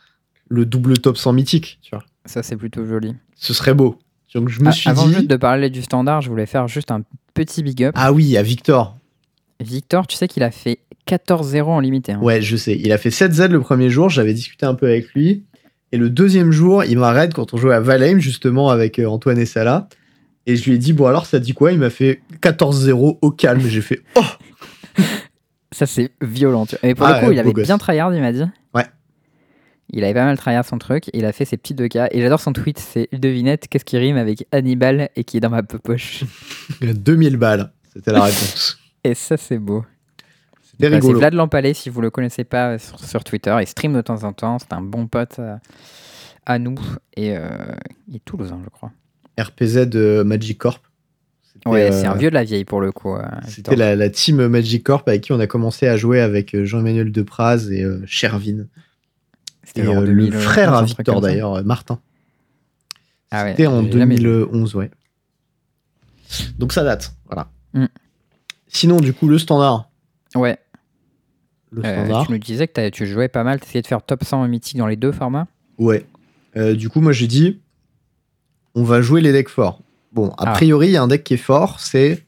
Le double top 100 mythique, tu vois. Ça, c'est plutôt joli. Ce serait beau. Donc, je me Ah, suis avant dit. juste de parler du standard, je voulais faire juste un petit big up. Ah oui, à Victor. Victor, tu sais qu'il a fait 14-0 en limité. hein. Ouais, je sais. Il a fait 7Z le premier jour, j'avais discuté un peu avec lui. Et le deuxième jour, il m'arrête quand on jouait à Valheim, justement, avec euh, Antoine et Salah. Et je lui ai dit, bon, alors ça dit quoi? Il m'a fait 14-0 au calme. J'ai fait, oh Ça, c'est violent. tu vois. Et pour Ah, le coup, ouais, il avait gosse. bien tryhard, il m'a dit. Il avait pas mal tryhard son truc. Il a fait ses petits 2K. Et j'adore son tweet. C'est devinette, qu'est-ce qui rime avec Hannibal et qui est dans ma poche? 2000 balles. C'était la réponse. Et ça, c'est beau. C'était Bah, c'est rigolo. Vlad Lampalais, si vous le connaissez pas euh, sur, sur Twitter. Il stream de temps en temps. C'est un bon pote euh, à nous. Et euh, il est toulousain, je crois. RPZ de Magic Corp. Ouais, euh, c'est un vieux de la vieille pour le coup. euh, C'était la, la team Magic Corp avec qui on a commencé à jouer avec euh, Jean-Emmanuel Depraz et euh, Shervin. C'était Et euh, 2000, le frère un à Victor d'ailleurs, euh, Martin. Ah ouais, C'était en j'ai jamais vu. 2011, ouais. Donc ça date, voilà. Mm. Sinon, du coup, le standard. Ouais, Le euh, standard. tu nous disais que tu jouais pas mal, t'essayais de faire top 100 mythique dans les deux formats? Ouais. Euh, du coup, moi j'ai dit, on va jouer les decks forts. Bon, a Ah. priori, il y a un deck qui est fort, c'est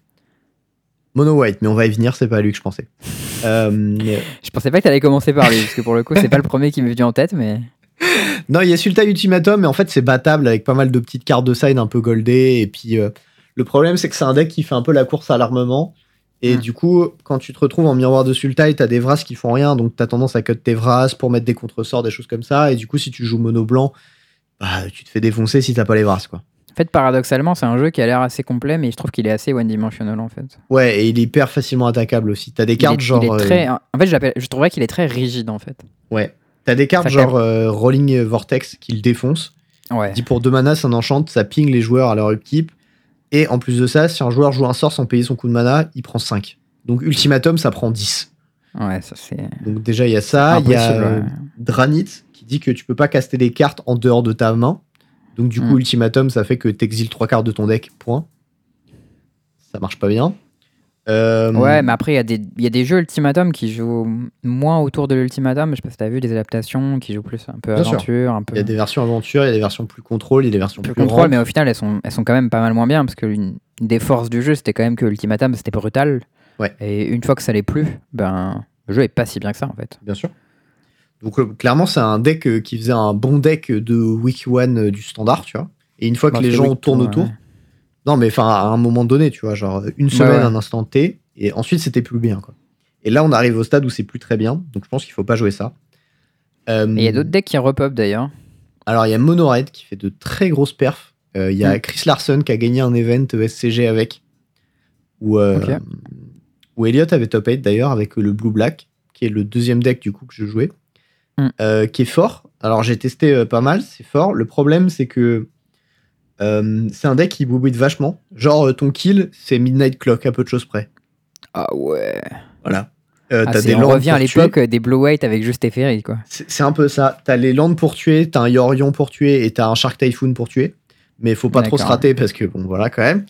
Mono White, mais on va y venir, c'est pas à lui que je pensais. Euh, Je pensais pas que t'allais commencer par lui, parce que pour le coup, c'est pas le premier qui m'est venu en tête, mais. non, il y a Sultai Ultimatum, mais en fait, c'est battable avec pas mal de petites cartes de side un peu goldées. Et puis, euh, le problème, c'est que c'est un deck qui fait un peu la course à l'armement. Et Mm. du coup, quand tu te retrouves en miroir de Sultai, t'as des Vras qui font rien, donc t'as tendance à cut tes Vras pour mettre des contresorts, des choses comme ça. Et du coup, si tu joues mono blanc, bah, tu te fais défoncer si t'as pas les Vras, quoi. En fait, paradoxalement, c'est un jeu qui a l'air assez complet, mais je trouve qu'il est assez one-dimensional en fait. Ouais, et il est hyper facilement attaquable aussi. T'as des Il cartes est- genre. il est euh, très... En fait, je, trouverais qu'il est très rigide en fait. Ouais. T'as des cartes Ça genre euh, Rolling Vortex qui le défoncent. Ouais. Dit pour 2 mana, ça enchante, ça ping les joueurs à leur upkeep. Et en plus de ça, si un joueur joue un sort sans payer son coup de mana, il prend 5. Donc Ultimatum, ça prend 10. Ouais, ça c'est. Donc déjà, il y a ça. Il y a ouais. Dranit qui dit que tu peux pas caster des cartes en dehors de ta main. Donc du coup, Mm. Ultimatum, ça fait que t'exiles trois cartes de ton deck. Point. Ça marche pas bien. Euh, Ouais, mais après, il y, a des- il y a des jeux Ultimatum qui jouent moins autour de l'Ultimatum. Je sais pas si t'as vu des adaptations qui jouent plus un peu Bien aventure, un peu, Il y a des versions aventure, il y a des versions plus contrôle, il y a des versions plus plus, contrôle, mais au final, elles sont, elles sont quand même pas mal moins bien parce que l'une une des forces du jeu, c'était quand même que l'Ultimatum c'était brutal. Ouais. Et une fois que ça l'est plus, ben, le jeu est pas si bien que ça en fait. Bien sûr. Donc euh, clairement, c'est un deck euh, qui faisait un bon deck de week one euh, du standard, tu vois. Et une fois que Bon, les gens tournent autour, non mais enfin à un moment donné, tu vois, genre une semaine, ouais. un instant T, et ensuite c'était plus bien, quoi. Et là, on arrive au stade où c'est plus très bien, donc je pense qu'il faut pas jouer ça. Euh, Et il y a d'autres decks qui repop d'ailleurs. Alors il y a Monored qui fait de très grosses perfs. Euh, Il y a Mm. Chris Larson qui a gagné un event SCG avec, euh, où Elliot avait top 8 d'ailleurs avec le Blue Black, qui est le deuxième deck du coup que je jouais, Mm. euh, qui est fort. Alors j'ai testé euh, pas mal, c'est fort. Le problème c'est que euh, c'est un deck qui boubouille vachement. Genre ton kill c'est Midnight Clock à peu de choses près. Ah ouais. Voilà. Euh, Ah, des on revient à l'époque des Blue White avec juste Teferi quoi. C'est un peu ça. T'as les landes pour tuer, t'as un Yorion pour tuer et t'as un Shark Typhoon pour tuer. Mais faut pas trop se rater parce que bon voilà quand même.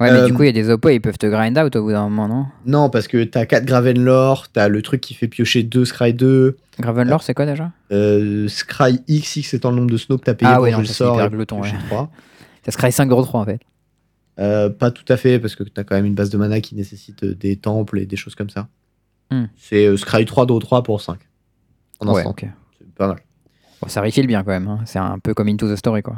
Ouais, mais Euh, du coup, il y a des oppos, ils peuvent te grind out au bout d'un moment, non? Non, parce que t'as 4 Gravenlore, t'as le truc qui fait piocher 2 Scry 2, Gravenlore, c'est quoi déjà? Euh, Scry X, X étant le nombre de snow que t'as payé Ah pour ouais, non, le sort. piocher ouais. 3. Ça se crée 5 gros 3 en fait. Euh, pas tout à fait, parce que t'as quand même une base de mana qui nécessite euh, des temples et des choses comme ça. Hmm. C'est euh, Scry 3, Draw 3 pour 5. En Ouais, instant. ok. C'est pas mal. Bon, ça refill bien quand même. hein. C'est un peu comme Into the Story quoi.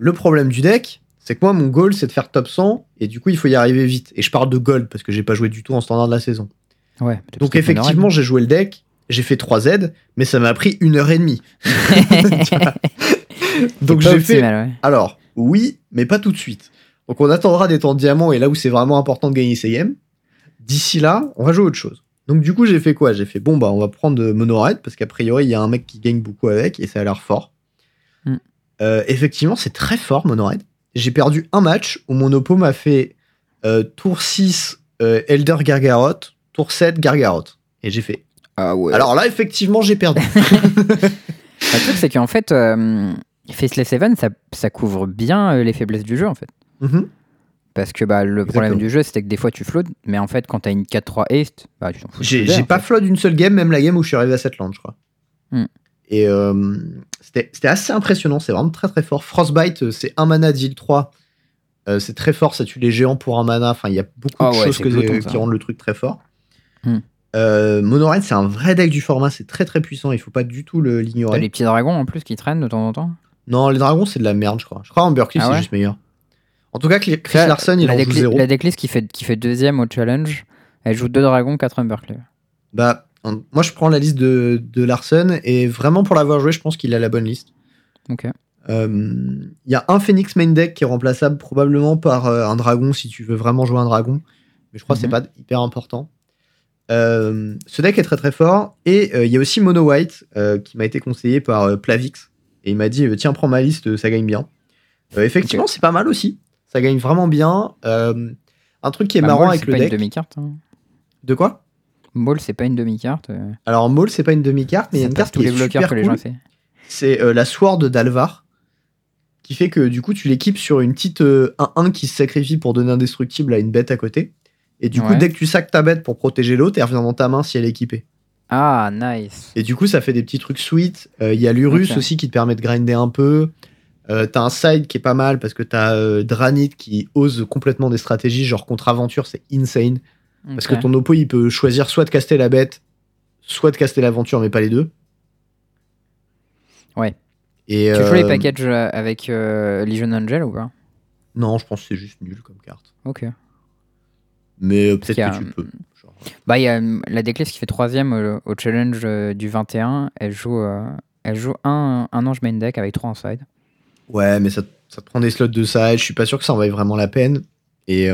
Le problème du deck, c'est que moi, mon goal, c'est de faire top 100, et du coup, il faut y arriver vite. Et je parle de gold, parce que j'ai pas joué du tout en standard de la saison. Ouais. Donc effectivement, j'ai joué le deck, j'ai fait 3 Z, mais ça m'a pris une heure et demie. Donc j'ai fait. Ouais. Alors, oui, mais pas tout de suite. Donc on attendra d'être en diamant et là où c'est vraiment important de gagner ses games. D'ici là, on va jouer autre chose. Donc du coup, j'ai fait quoi? J'ai fait bon bah on va prendre Monored parce qu'a priori il y a un mec qui gagne beaucoup avec et ça a l'air fort. Hmm. Euh, effectivement, c'est très fort Monored. J'ai perdu un match où mon oppo m'a fait euh, tour 6 euh, Elder Gargarot, tour 7 Gargarot. Et j'ai fait. Ah ouais. Alors là, effectivement, j'ai perdu. le truc, c'est qu'en fait, euh, Faceless Seven, ça, ça couvre bien euh, les faiblesses du jeu en fait. Mhm. Parce que bah, le problème Exactement. du jeu, c'était que des fois tu flottes, mais en fait, quand t'as une 4-3 Haste, bah, tu t'en fous. J'ai pas flood une seule game, même la game où je suis arrivé à cette land, je crois. Hmm. Et euh, c'était assez impressionnant, c'est vraiment très très fort. Frostbite, euh, c'est un mana d'île 3. Euh, c'est très fort, ça tue les géants pour un mana. Enfin, il y a beaucoup Ah de ouais, choses que- qui rendent le truc très fort. Hmm. Euh, Monorail, c'est un vrai deck du format, c'est très très puissant, il faut pas du tout le- T'as l'ignorer. les petits dragons en plus qui traînent de temps en temps? Non, les dragons, c'est de la merde, je crois. Je crois en Berkeley, Ah c'est juste meilleur. En tout cas, Chris Ça, Larson, il la, en joue zéro. la decklist qui fait, qui fait deuxième au challenge, elle joue deux dragons, 4 Humbercleave. Bah, moi, je prends la liste de, de Larson et vraiment pour l'avoir joué, je pense qu'il a la bonne liste. Ok. Euh, Il y a un Phoenix main deck qui est remplaçable probablement par euh, un dragon si tu veux vraiment jouer un dragon. Mais je crois que c'est Mhm. pas hyper important. Euh, ce deck est très très fort. Et il y a aussi Mono White qui m'a été conseillé par Plavix. Et il m'a dit tiens, prends ma liste, ça gagne bien. Effectivement, c'est pas mal aussi. Ça gagne vraiment bien. Un truc qui est Bah, marrant avec le pas une deck. demi-carte. hein. De quoi? Maul, c'est pas une demi-carte. euh, Alors, Maul, c'est pas une demi-carte, mais il y a une carte tous qui les est bloqueurs super que les cool. gens essaient. C'est euh, la Sword d'Alvar. Qui fait que du coup, tu l'équipes sur une petite euh, 1-1 qui se sacrifie pour donner indestructible à une bête à côté. Et du coup, dès que tu sacs ta bête pour protéger l'autre, elle revient dans ta main si elle est équipée. Ah, nice. Et du coup, ça fait des petits trucs sweet. Euh, Il y a l'Urus aussi qui te permet de grinder un peu. Euh, t'as un side qui est pas mal parce que t'as euh, Dranit qui ose complètement des stratégies, genre contre aventure, c'est insane. Parce que ton oppo, il peut choisir soit de caster la bête, soit de caster l'aventure, mais pas les deux. Ouais. Et, Tu joues les euh, packages euh, avec euh, Legion Angel ou pas? Non, je pense que c'est juste nul comme carte. Ok. Mais euh, peut-être a, que tu peux. Genre, Bah, il y a euh, la Deckless qui fait troisième au, au challenge du 21. Elle joue, euh, elle joue un, un ange main deck avec trois en side. Ouais, mais ça, ça te prend des slots de side. Je suis pas sûr que ça en vaille vraiment la peine. Et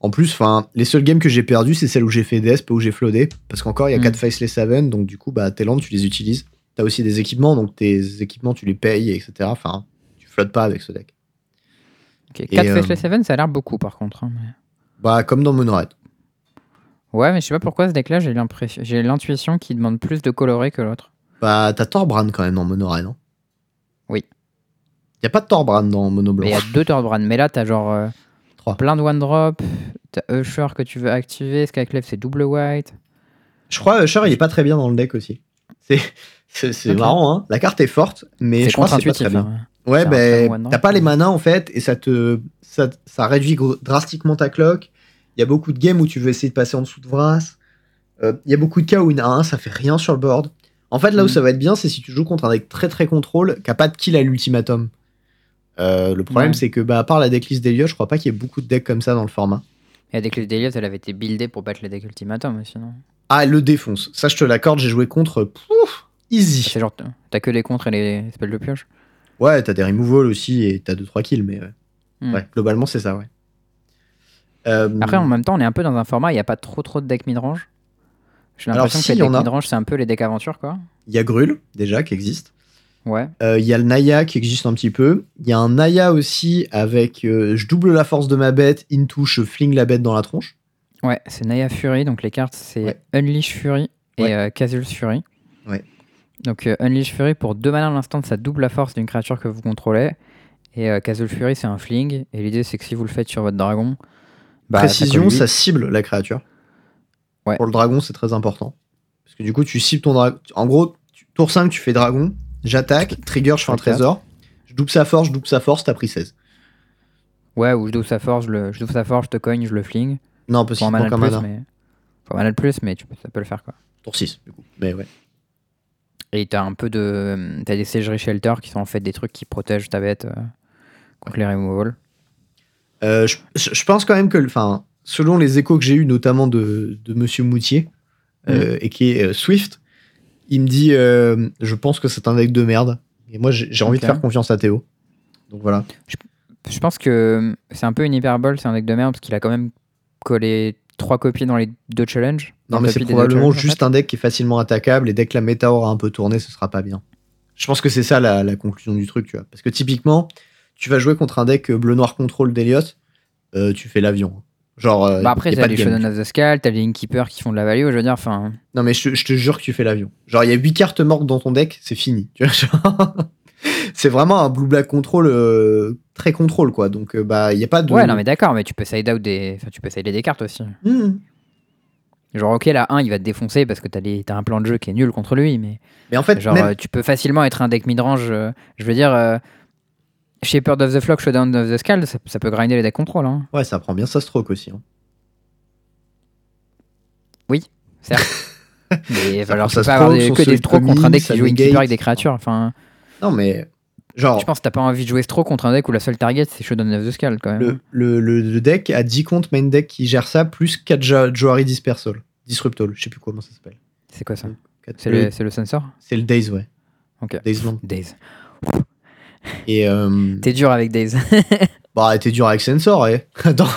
en plus, enfin, les seuls games que j'ai perdus, c'est celles où j'ai fait Desp, où j'ai floodé. Parce qu'encore, il y a Mm. 4 Faceless Seven, donc du coup, bah, tes landes, tu les utilises. T'as aussi des équipements, donc tes équipements, tu les payes, etc. Enfin, tu flottes pas avec ce deck. Ok. Et, 4 euh, Faceless Seven, ça a l'air beaucoup par contre. hein, mais- Bah, comme dans Monored. Ouais, mais je sais pas pourquoi ce deck-là, j'ai l'intuition qu'il demande plus de coloré que l'autre. Bah, t'as Torbran quand même dans Monored, non? Oui. Y a pas de Torbran dans Mono Blanc. il y a deux Torbrand. Mais là, t'as genre euh, Trois. plein de one drop. T'as Usher que tu veux activer. Skyclave, c'est double white. Je crois Usher, il est pas très bien dans le deck aussi. C'est c'est c'est Ok. marrant, hein. La carte est forte, mais C'est je crois que c'est pas très bien. hein. Ouais, ben drop. t'as pas les manas en fait, et ça te ça, ça réduit drastiquement ta cloque. Il y a beaucoup de games où tu veux essayer de passer en dessous de Vras. Euh, Il y a beaucoup de cas où une A1 ça fait rien sur le board. En fait, là où Mm. ça va être bien, c'est si tu joues contre un deck très très contrôle, qui a pas de kill à l'ultimatum. Euh, le problème, Ouais. c'est que bah, à part la decklist d'Eliot, je crois pas qu'il y ait beaucoup de decks comme ça dans le format. Et avec les Delios, elle avait été buildée pour battre les decks ultimatum aussi, non Ah, elle le défonce. Ça, je te l'accorde, j'ai joué contre. Pouf, easy. C'est genre, t'as que les contres et les spells de pioche Ouais, t'as des removals aussi et t'as 2-3 kills, mais ouais. Hmm. Ouais, globalement, c'est ça, ouais. Euh, Après, en même temps, on est un peu dans un format, il n'y a pas trop trop de decks midrange. J'ai l'impression si, que les decks a. midrange, c'est un peu les decks aventure, quoi. Il y a Grul, déjà, qui existe. Ouais. Euh, Il y a le Naya qui existe un petit peu. Il y a un Naya aussi avec euh, je double la force de ma bête, into, je fling la bête dans la tronche. Ouais, c'est Naya Fury, donc les cartes, c'est Ouais. Unleash Fury et Ouais. euh, Fury. Ouais. Donc Unleash Fury, pour deux mana à l'instant, ça double la force d'une créature que vous contrôlez. Et Casus Fury, c'est un fling. Et l'idée, c'est que si vous le faites sur votre dragon, bah, Précision, ça, huit. cible la créature. Ouais. Pour le dragon, c'est très important. Parce que du coup, tu cibles ton dragon. En gros, tour 5, tu fais dragon, j'attaque, trigger, je fais un trésor. Je double sa force, je double sa force, t'as pris 16. Ouais, ou je double sa force, je, le, je double sa force, je te cogne, je le fling. Non, parce Pour un plus, mana. mais. Pour un mana de plus, mais tu peux, ça peut le faire, quoi. Tour 6, du coup. Mais ouais. Et t'as un peu de. T'as des Sagery Shelter qui sont en fait des trucs qui protègent ta bête euh, contre les removals. Euh, je, pense quand même que, enfin, selon les échos que j'ai eu, notamment de, de Monsieur Moutier, euh, et qui est Swift, il me dit, euh, je pense que c'est un deck de merde. Et moi, j'ai envie de faire confiance à Théo. Donc voilà. Je pense que c'est un peu une hyperbole, c'est un deck de merde parce qu'il a quand même collé trois copies dans les deux challenges. Non, mais c'est probablement en juste fait. un deck qui est facilement attaquable et dès que la méta aura un peu tourné, ce sera pas bien. Je pense que c'est ça la, la conclusion du truc, tu vois. Parce que typiquement, tu vas jouer contre un deck bleu-noir contrôle d'Eliott, euh, tu fais l'avion. Genre, euh, Bah après, t'as les. Shonen of the Skull, t'as les Innkeepers qui font de la value, je veux dire, enfin. Non, mais je, te- je te jure que tu fais l'avion. Genre, il y a 8 cartes mortes dans ton deck, c'est fini. Tu vois, genre, c'est vraiment un blue-black control euh, très contrôle, quoi. Donc, euh, bah, il n'y a pas de. Ouais, non, mais d'accord, mais tu peux side out des. Enfin, tu peux sider des cartes aussi. Hmm. Genre, ok, la 1, il va te défoncer parce que t'as les- t'as un plan de jeu qui est nul contre lui, mais. Mais en fait, Genre, même- tu peux facilement être un deck midrange. euh, je veux dire, Shepherd of the Flock, Showdown of the Skull, ça, ça peut grinder les decks contrôle. Hein. ouais, ça prend bien sa stroke aussi. hein. certes. Mais prend tu sa peux avoir des- que des strokes contre un deck qui joue une keeper avec des créatures. Enfin, Non, mais genre, je pense que t'as pas envie de jouer stroke contre un deck où la seule target c'est Showdown of the Skull quand même. le, le, deck a 10 comptes main deck qui gère ça, plus 4 ja Johari Dispersal. Disruptol, je sais plus comment ça s'appelle. C'est quoi ça C'est le, le sensor C'est le Days, ouais. Ok. Days Long. Days. Et euh, T'es dur avec Days. bah, t'es dur avec Sensor, eh. Attends.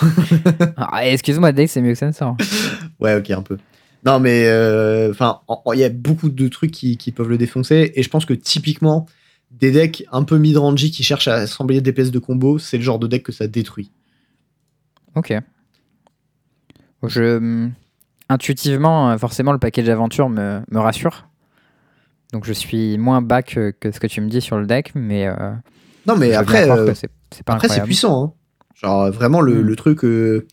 Ah, Excuse-moi, Days c'est mieux que Sensor. Ouais, ok, un peu. Non, mais euh, enfin, en- en- il y a beaucoup de trucs qui, qui peuvent le défoncer. Et je pense que typiquement, des decks un peu mid-rangy qui cherchent à assembler des pièces de combo, c'est le genre de deck que ça détruit. Ok. Je, intuitivement, forcément, le package d'aventure me, me, rassure. Donc je suis moins back que, ce que tu me dis sur le deck, mais. Euh, non, mais après, euh, c'est après c'est puissant. Hein. Genre vraiment le, mm. le truc euh,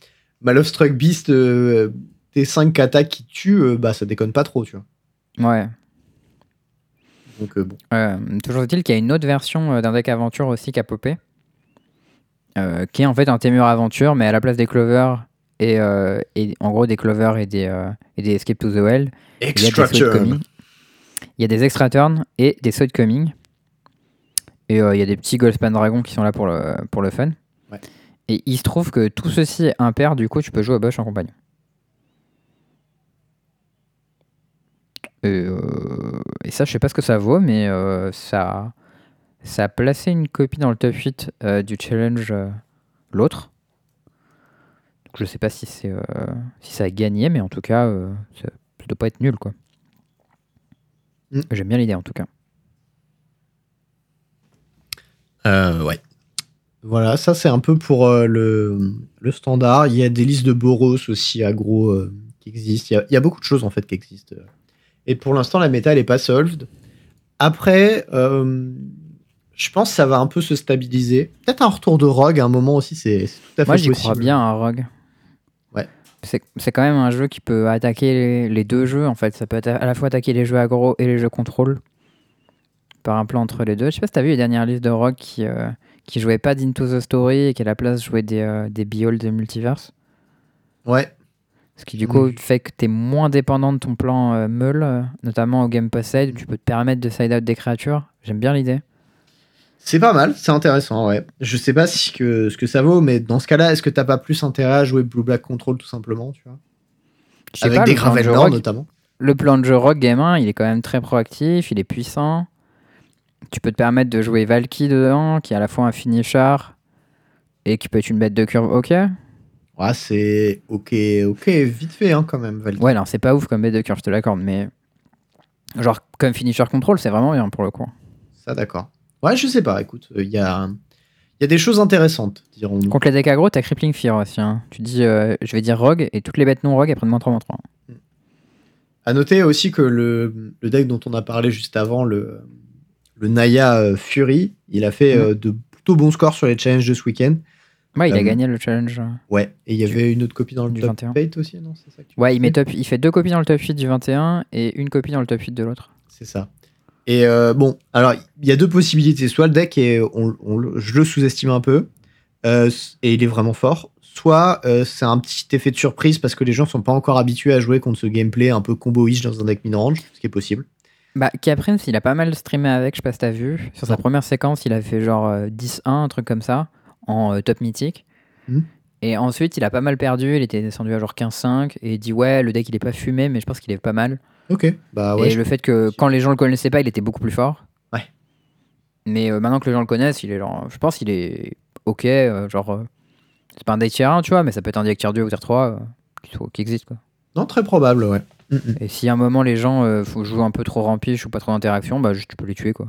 Struck Beast T5 attaques qui tue, bah ça déconne pas trop, tu vois. Ouais. Donc bon. toujours est-il qu'il y a une autre version d'un deck aventure aussi qui a popé. qui est en fait un Témur aventure, mais à la place des clovers et, et en gros des clovers et des, et des escape to the well. Il il y a des extra turns et des side coming. Et euh, il y a des petits Goldspan Dragon qui sont là pour le, pour le fun. Et il se trouve que tout ceci est impair, du coup tu peux jouer à Bush en compagnie. Et, euh, et, ça, je sais pas ce que ça vaut, mais euh, ça, ça a placé une copie dans le top 8 du challenge l'autre. Je sais pas si, c'est si ça a gagné, mais en tout cas, ça, ça doit pas être nul quoi. Mm. J'aime bien l'idée en tout cas. Euh, ouais. Voilà, ça c'est un peu pour euh, le, le, standard. Il y a des listes de Boros aussi agro euh, qui existent. Il y, a, beaucoup de choses en fait qui existent. Et pour l'instant, la méta elle est pas solved. Après, je pense que ça va un peu se stabiliser. Peut-être un retour de Rogue à un moment aussi, c'est tout à fait Moi, j'y crois bien à Rogue c'est quand même un jeu qui peut attaquer les, deux jeux en fait. Ça peut à la fois attaquer les jeux aggro et les jeux contrôle par un plan entre les deux. Je sais pas si t'as vu les dernières listes de Rock qui, euh, qui jouaient pas d'Into the Story et qui à la place jouaient des, euh, des de Multiverse. Ouais. Ce qui du coup fait que t'es moins dépendant de ton plan euh, Meul, notamment au Game Pass Side où tu peux te permettre de side out des créatures. J'aime bien l'idée. C'est pas mal, c'est intéressant, ouais. Je sais pas si que, ce que ça vaut, mais dans ce cas-là, est-ce que t'as pas plus intérêt à jouer Blue Black Control tout simplement, tu vois? Avec des Gravel notamment. Le plan de jeu Rock Game 1, il est quand même très proactif, il est puissant. Tu peux te permettre de jouer Valky dedans, qui est à la fois un finisher et qui peut être une bête de curve, ok? Ouais, c'est ok, ok, vite fait hein, quand même, Valky. Ouais, non, c'est pas ouf comme bête de curve, je te l'accorde, mais genre comme finisher control, c'est vraiment bien pour le coup. Ça, d'accord. Ouais, je sais pas, écoute, il y a, y a des choses intéressantes, dirons-nous. Contre les decks aggro, t'as Crippling Fear aussi. Hein. Tu dis, euh, je vais dire Rogue, et toutes les bêtes non Rogue, elles prennent moins 3 moins 3. À noter aussi que le, le, deck dont on a parlé juste avant, le, le Naya euh, Fury, il a fait mm. euh, de plutôt bons scores sur les challenges de ce week-end. Ouais, il a gagné le challenge. Ouais, et il y avait une autre copie dans le top 8 aussi, non ça Ouais, il, met top, il fait deux copies dans le top 8 du 21 et une copie dans le top 8 de l'autre. C'est ça. Et euh, bon, alors il y a deux possibilités. Soit le deck, est, on, je le sous-estime un peu, euh, et il est vraiment fort. Soit euh, c'est un petit effet de surprise parce que les gens sont pas encore habitués à jouer contre ce gameplay un peu combo-ish dans un deck mid-range, ce qui est possible. Bah, Caprins, il a pas mal streamé avec, je sais pas si t'as vu. Sur sa première séquence, il a fait genre 10-1, un truc comme ça, en top mythique. Hmm. Et ensuite, il a pas mal perdu, il était descendu à genre 15-5, et il dit ouais, le deck il est pas fumé, mais je pense qu'il est pas mal. Ok. Bah ouais. Et le fait que quand les gens le connaissaient pas, il était beaucoup plus fort. Ouais. Mais euh, maintenant que les gens le connaissent, il est genre, je pense qu'il est ok. Euh, genre, euh, c'est pas un deck tier 1, tu vois, mais ça peut être un deck tier 2 ou tier 3 qui, existe quoi. Non, très probable, ouais. Mm, mm. Et si à un moment les gens faut jouer un peu trop rampiche ou pas trop d'interaction, bah juste tu peux les tuer quoi.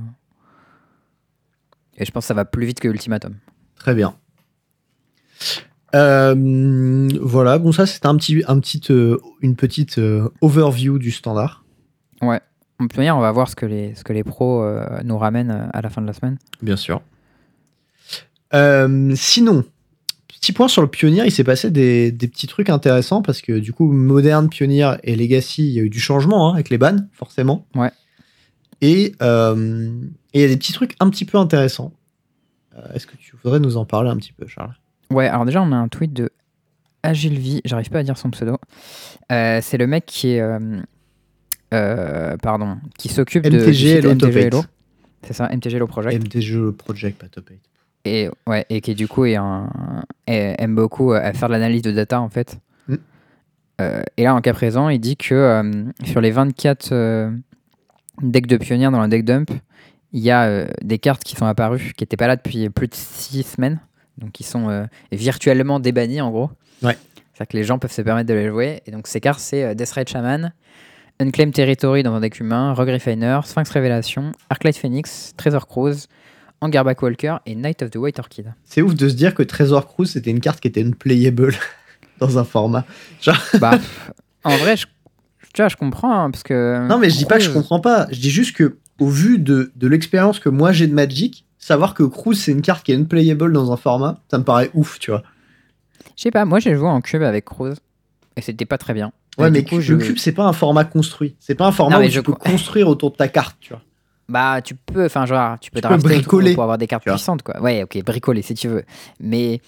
Et je pense que ça va plus vite que Ultimatum. Très bien. Euh, voilà, bon ça c'était un petit, un petit, euh, une petite euh, overview du standard. Ouais. On va voir ce que les, ce que les pros nous ramènent à la fin de la semaine. Bien sûr. sinon, petit point sur le Pionnier, il s'est passé des, des, petits trucs intéressants parce que du coup, moderne, Pionnier et Legacy, il y a eu du changement hein, avec les bans, forcément. Ouais. Et il y a des petits trucs un petit peu intéressants. Est-ce que tu voudrais nous en parler un petit peu, Charles? Ouais, alors déjà, on a un tweet de Agilvi, j'arrive pas à dire son pseudo. Euh, c'est le mec qui est. Euh, euh, pardon, qui s'occupe de. MTG Hello. C'est ça, MTG Hello Project. MTG Project, pas Top 8. Et, ouais, et qui du coup est un, aime beaucoup faire de l'analyse de data en fait. Mm. et là, en cas présent, il dit que sur les 24 decks de pionniers dans le deck dump, il y a des cartes qui sont apparues qui n'étaient pas là depuis plus de 6 semaines donc ils sont euh, virtuellement débannis en gros. Ouais. C'est-à-dire que les gens peuvent se permettre de les jouer. Et donc ces cartes, c'est euh, Death Shaman, Unclaimed Territory dans un deck humain, Rogue Refiner, Sphinx Révélation, Arclight Phoenix, Treasure Cruise, Angerback Walker et Knight of the White Orchid. C'est ouf de se dire que Trésor Cruise, c'était une carte qui était unplayable dans un format. Genre... Bah, en vrai, je, tu vois, je comprends, hein, parce que... Non, mais je dis pas que je Cruise- comprends pas. Je dis juste que, au vu de, de l'expérience que moi j'ai de Magic, savoir que Cruise, c'est une carte qui est unplayable dans un format, ça me paraît ouf, tu vois. Je sais pas, moi j'ai joué en cube avec Cruise, et c'était pas très bien. Ouais, Et mais le cube, c'est pas un format construit. C'est pas un format Non, où je tu peux co- construire autour de ta carte, tu vois. Bah, tu peux, enfin, genre, tu peux Tu peux bricoler, pour avoir des cartes puissantes, quoi. Ouais, ok, bricoler si tu veux. Mais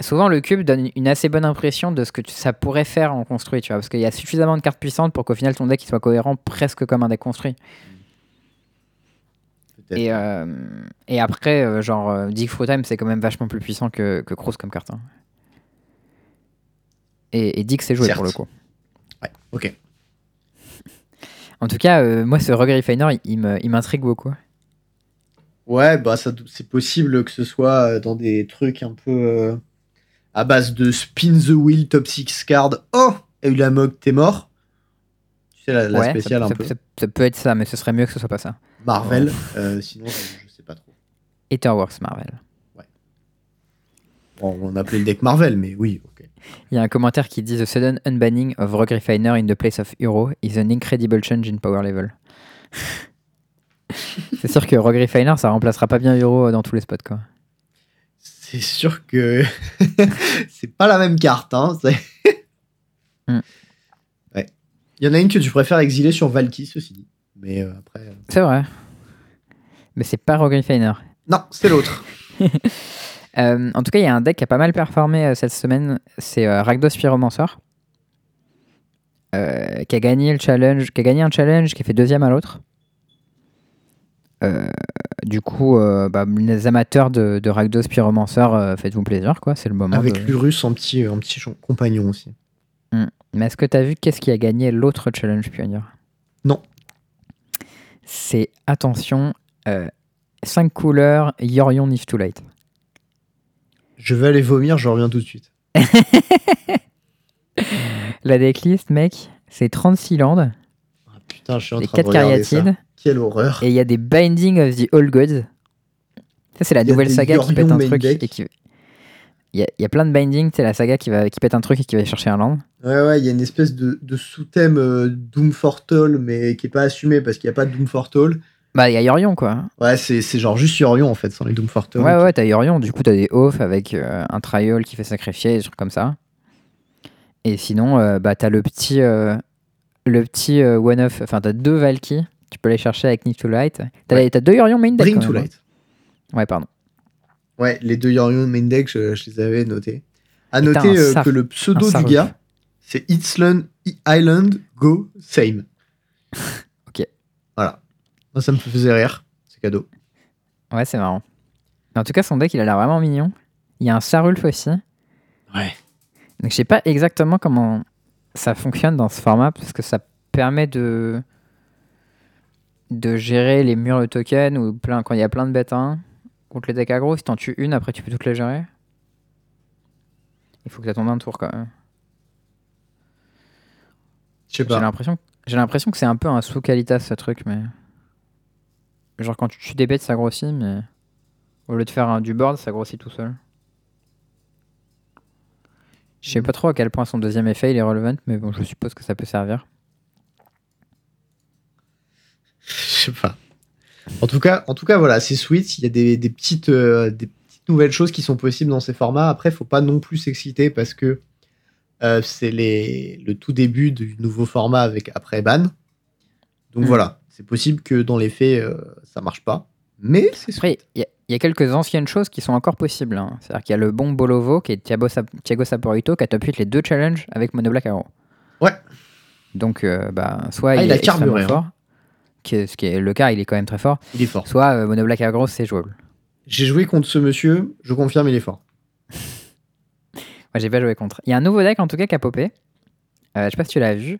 souvent, le cube donne une assez bonne impression de ce que tu- ça pourrait faire en construit, tu vois. Parce qu'il y a suffisamment de cartes puissantes pour qu'au final, ton deck il soit cohérent presque comme un deck construit. Et, euh, et après, euh, genre, euh, Through Time, c'est quand même vachement plus puissant que, que Cross comme carte. hein. Et, et Dig, c'est joué Certes. pour le coup. Ouais, ok. En tout cas, euh, moi, ce Rogue Refiner, il, il m'intrigue beaucoup. Ouais, bah c'est possible que ce soit dans des trucs un peu euh, à base de spin the wheel top 6 card. Oh, et eu la mog, t'es mort. Tu sais, la, la ouais, spéciale ça, un ça- peu. ça- ça peut être ça, mais ce serait mieux que ce soit pas ça. Marvel, euh, sinon je, sais pas trop. Etherworks Marvel. Bon, on appelait le deck Marvel, mais oui, ok. Il y a un commentaire qui dit The sudden unbanning of Rogue Refiner in the place of Hero is an incredible change in power level. c'est sûr que Rogue Refiner, ça remplacera pas bien Hero dans tous les spots, quoi. C'est sûr que c'est pas la même carte. Hein, Hmm. Ouais. Il y en a une que tu préfères exiler sur Valky, ceci dit. Mais euh, après. euh, C'est vrai. Mais c'est pas Rogue Refiner. Non, c'est l'autre. Euh, en tout cas, il y a un deck qui a pas mal performé euh, cette semaine. C'est euh, Rakdos Pyromancer. Qui a gagné le challenge, qui a gagné un challenge, qui a fait deuxième à l'autre. Du coup, bah, les amateurs de, de Rakdos Pyromancer, faites-vous plaisir, quoi. C'est le moment. Avec de- l'Urus en petit, en petit compagnon aussi. Mais est-ce que tu as vu qu'est-ce qui a gagné l'autre challenge Pioneer Non. C'est, attention, 5 couleurs Yorion If Too Light. Je vais aller vomir, je reviens tout de suite. La decklist, mec, c'est 36 landes, Ah, putain, je suis en train de 4 regarder ça. cariatides, Quelle horreur. et il y a des Binding of the All Gods. Ça, c'est la nouvelle saga qui pète un truc. Et qui... il, y y a plein de bindings, c'est la saga qui, va, qui pète un truc et qui va chercher un land. Ouais, ouais, il y a une espèce de, de sous-thème euh, Doom mais qui est pas assumé parce qu'il n'y a pas de Doom Fortal. Bah, il y a Yorion, quoi. Ouais, c'est c'est genre juste Yorion en fait, sans les Doom Fortal. Ouais, ouais, t'as Yorion, du coup, t'as des off avec euh, un trial qui fait sacrifier, des trucs comme ça. Et sinon, euh, bah, t'as le petit, euh, le petit one-off, enfin, t'as deux Valky, tu peux les chercher avec Need to Light. T'as Ouais. t'as deux Yorion main deck. Bring to même, Light. hein. Ouais, pardon. Ouais, les deux Yorion main deck, je, je les avais notés. À Et noter euh, que le pseudo du gars, c'est Island, Island Go Same. Ok. Voilà. Moi, ça me faisait rire. C'est cadeau. Ouais, c'est marrant. Mais en tout cas, son deck, il a l'air vraiment mignon. Il y a un Sarulf aussi. Ouais. Donc, je sais pas exactement comment ça fonctionne dans ce format, parce que ça permet de de gérer les murs de token ou plein, quand il y a plein de bêtes 1 contre les decks aggro. Si t'en tues une, après tu peux toutes les gérer. Il faut que tombe un tour quand même. Je sais J'ai pas. l'impression, j'ai l'impression que c'est un peu un sous qualitas ce truc, mais genre quand tu tues des bêtes, ça grossit, mais au lieu de faire un, du board, ça grossit tout seul. Je sais pas trop à quel point son deuxième effet il est relevant, mais bon, je suppose que ça peut servir. Je sais pas. En tout cas, en tout cas voilà, c'est sweet. Il y a des, des petites, euh, des petites nouvelles choses qui sont possibles dans ces formats. Après, faut pas non plus s'exciter parce que euh, c'est les, le tout début du nouveau format avec après ban. Donc Mm. voilà, c'est possible que dans les faits, euh, ça marche pas. Mais c'est Après, sweet. il y, a- il y a quelques anciennes choses qui sont encore possibles. hein. C'est-à-dire qu'il y a le bon Bolovo qui est Thiago, Sap- Thiago Saporito qui a top 8 les deux challenges avec Mono Black Arrow. Ouais. Donc, euh, bah, soit Ah, il, il a est carburé, hein. fort, ce qui est le cas, il est quand même très fort. Il est fort. Soit euh, Mono Black Aggro, c'est jouable. J'ai joué contre ce monsieur, je confirme, il est fort. Moi, j'ai pas joué contre. Il y a un nouveau deck en tout cas qui a popé. Euh, je sais pas si tu l'as vu.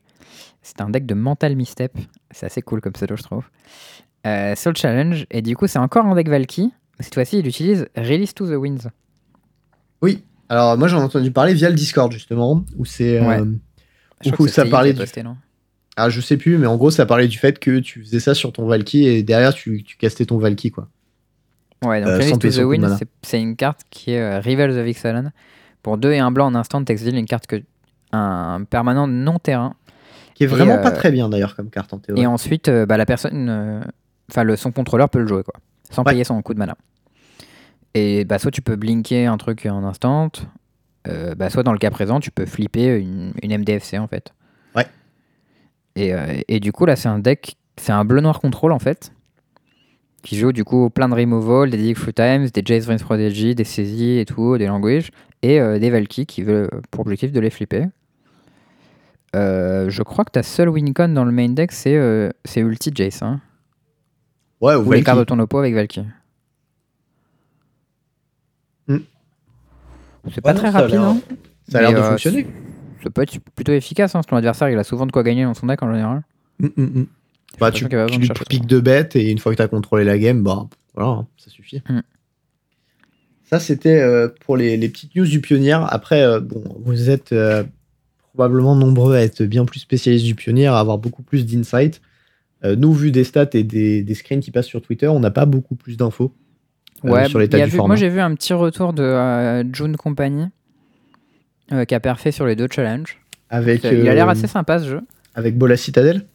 C'est un deck de Mental Misstep. C'est assez cool comme pseudo, je trouve. Euh, sur le challenge. Et du coup, c'est encore un deck Valky. Cette fois-ci, il utilise Release to the Winds. Oui. Alors moi j'en ai entendu parler via le Discord justement, où c'est euh, Ouais. Crois que ça parlait du- posté, non? Ah, je sais plus, mais en gros, ça parlait du fait que tu faisais ça sur ton Valky et derrière, tu, tu castais ton Valky, quoi. Ouais, donc Euh, Chalice sans to payer the son coup de Wind, mana. c'est- une carte qui est euh, Rivals of Ixalan. Pour 2 et un blanc en instant, t'exiles une carte que. Un permanent non terrain. Qui est vraiment Et, pas euh, très bien d'ailleurs comme carte en théorie. Et ensuite, euh, bah, la personne. euh, Enfin, le son contrôleur peut le jouer, quoi. Sans Ouais. payer son coup de mana. Et bah, soit tu peux blinker un truc en instant. euh, bah, soit dans le cas présent, tu peux flipper une, une MDFC en fait. Et, euh, et du coup, là, c'est un deck. C'est un bleu-noir contrôle en fait. Qui joue du coup plein de removal, des Dig Through Times, des Jace Prince Prodigy, des saisies et tout, des languages. Et euh, des Valky qui veulent pour objectif de les flipper. Euh, je crois que ta seule wincon dans le main deck, c'est euh, c'est Ulti Jace. Hein. Ouais, ou Ou cartes de ton oppo avec Valky. Hmm. C'est pas Ouais, très non, rapide, hein Ça a l'air de euh, fonctionner. Ça peut être plutôt efficace. Hein, si ton adversaire il a souvent de quoi gagner dans son deck en général. Mm, mm, mm. Bah, tu, piques deux bêtes et une fois que tu as contrôlé la game, bah voilà, hein, ça suffit. Mm. Ça, c'était euh, pour les, les petites news du pionnier. Après, euh, bon, vous êtes euh, probablement nombreux à être bien plus spécialistes du pionnier, à avoir beaucoup plus d'insight. Euh, nous, vu des stats et des, des screens qui passent sur Twitter, on n'a pas beaucoup plus d'infos euh, Ouais, sur l'état du vu- format. moi j'ai vu un petit retour de euh, June Company euh, qui a perfait sur les deux challenges. avec, il a l'air euh, assez sympa ce jeu. avec Bola Citadel.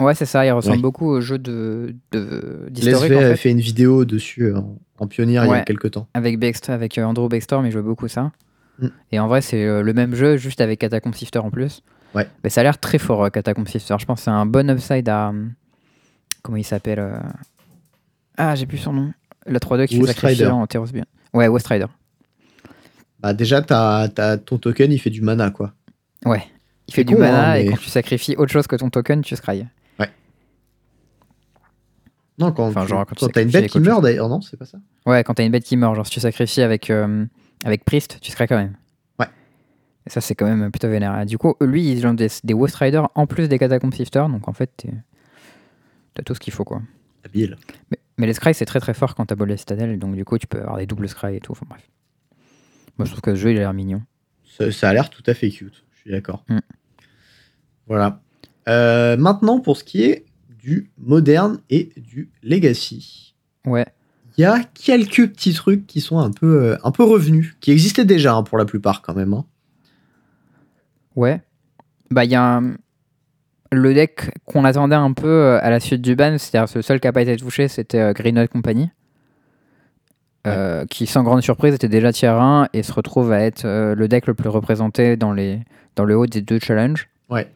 Ouais, c'est ça, il ressemble Ouais. beaucoup au jeu de de- d'historique en a fait. fait une vidéo dessus euh, en, en pionnier il y a quelques temps. Avec, Bext- avec euh, Andrew Bextor, mais je joue beaucoup ça. Mm. Et en vrai, c'est euh, le même jeu, juste avec Catacomb Sifter en plus. Ouais. Mais ça a l'air très fort, euh, Catacomb Sifter. Je pense que c'est un bon upside à. euh, Comment il s'appelle euh, Ah, j'ai plus son nom. Le 3-2 qui fait Ghost sacrifier en Terros bien. Ouais, West Rider. Bah, déjà, t'as- ton token, il fait du mana, quoi. Ouais. Il fait du con, mana hein, et quand tu sacrifies autre chose que ton token, tu scry. Non, quand, Enfin, tu, genre, quand t'as une bête qui meurt, d'ailleurs, non, c'est pas ça Ouais, quand t'as une bête qui meurt, genre si tu sacrifies avec, euh, avec Priest, tu scry quand même. Ouais. Et ça, c'est quand même plutôt vénère. Du coup, lui, ils ont des, des West Rider en plus des Catacomb Sifter, donc en fait, t'as tout ce qu'il faut, quoi. Habile. Mais, mais les scry, c'est très très fort quand t'as Bolé Citadel, donc du coup, tu peux avoir des doubles scry et tout. Enfin bref. Moi, je trouve que ce jeu, il a l'air mignon. Ça, ça a l'air tout à fait cute, je suis d'accord. Mm. Voilà. Euh, maintenant, pour ce qui est du moderne et du legacy. Ouais. Il y a quelques petits trucs qui sont un peu, euh, un peu revenus, qui existaient déjà hein, pour la plupart quand même. hein. Ouais. Bah, il y a un- le deck qu'on attendait un peu euh, à la suite du ban, c'est-à-dire le seul qui n'a pas été touché, c'était Green Knight Company. Euh, qui, sans grande surprise, était déjà tier 1 et se retrouve à être euh, le deck le plus représenté dans, les, dans le haut des deux challenges. Ouais.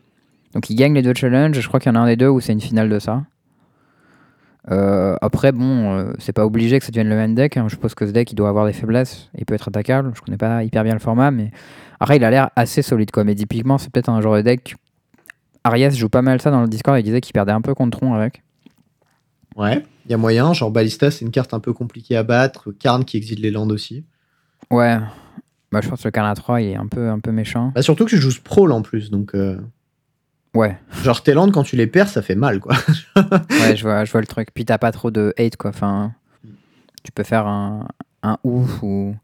Donc il gagne les deux challenges, je crois qu'il y en a un des deux où c'est une finale de ça. Euh, après, bon, c'est pas obligé que ça devienne le même deck. hein. Je suppose que ce deck il doit avoir des faiblesses, il peut être attaquable. Je connais pas hyper bien le format, mais après il a l'air assez solide quoi. Mais typiquement, c'est peut-être un genre de deck. Arias joue pas mal ça dans le Discord, il disait qu'il perdait un peu contre Tron avec. Ouais. Il y a moyen, genre Ballista, c'est une carte un peu compliquée à battre. Karn qui exile les landes aussi. Ouais, bah, je pense que le Karna 3 il est un peu, un peu méchant. Bah, surtout que tu joues Sprawl en plus, donc. euh, Ouais, Genre tes landes, quand tu les perds, ça fait mal, quoi. ouais je, vois, je vois le truc. Puis t'as pas trop de hate quoi. Enfin, tu peux faire un, un ouf ou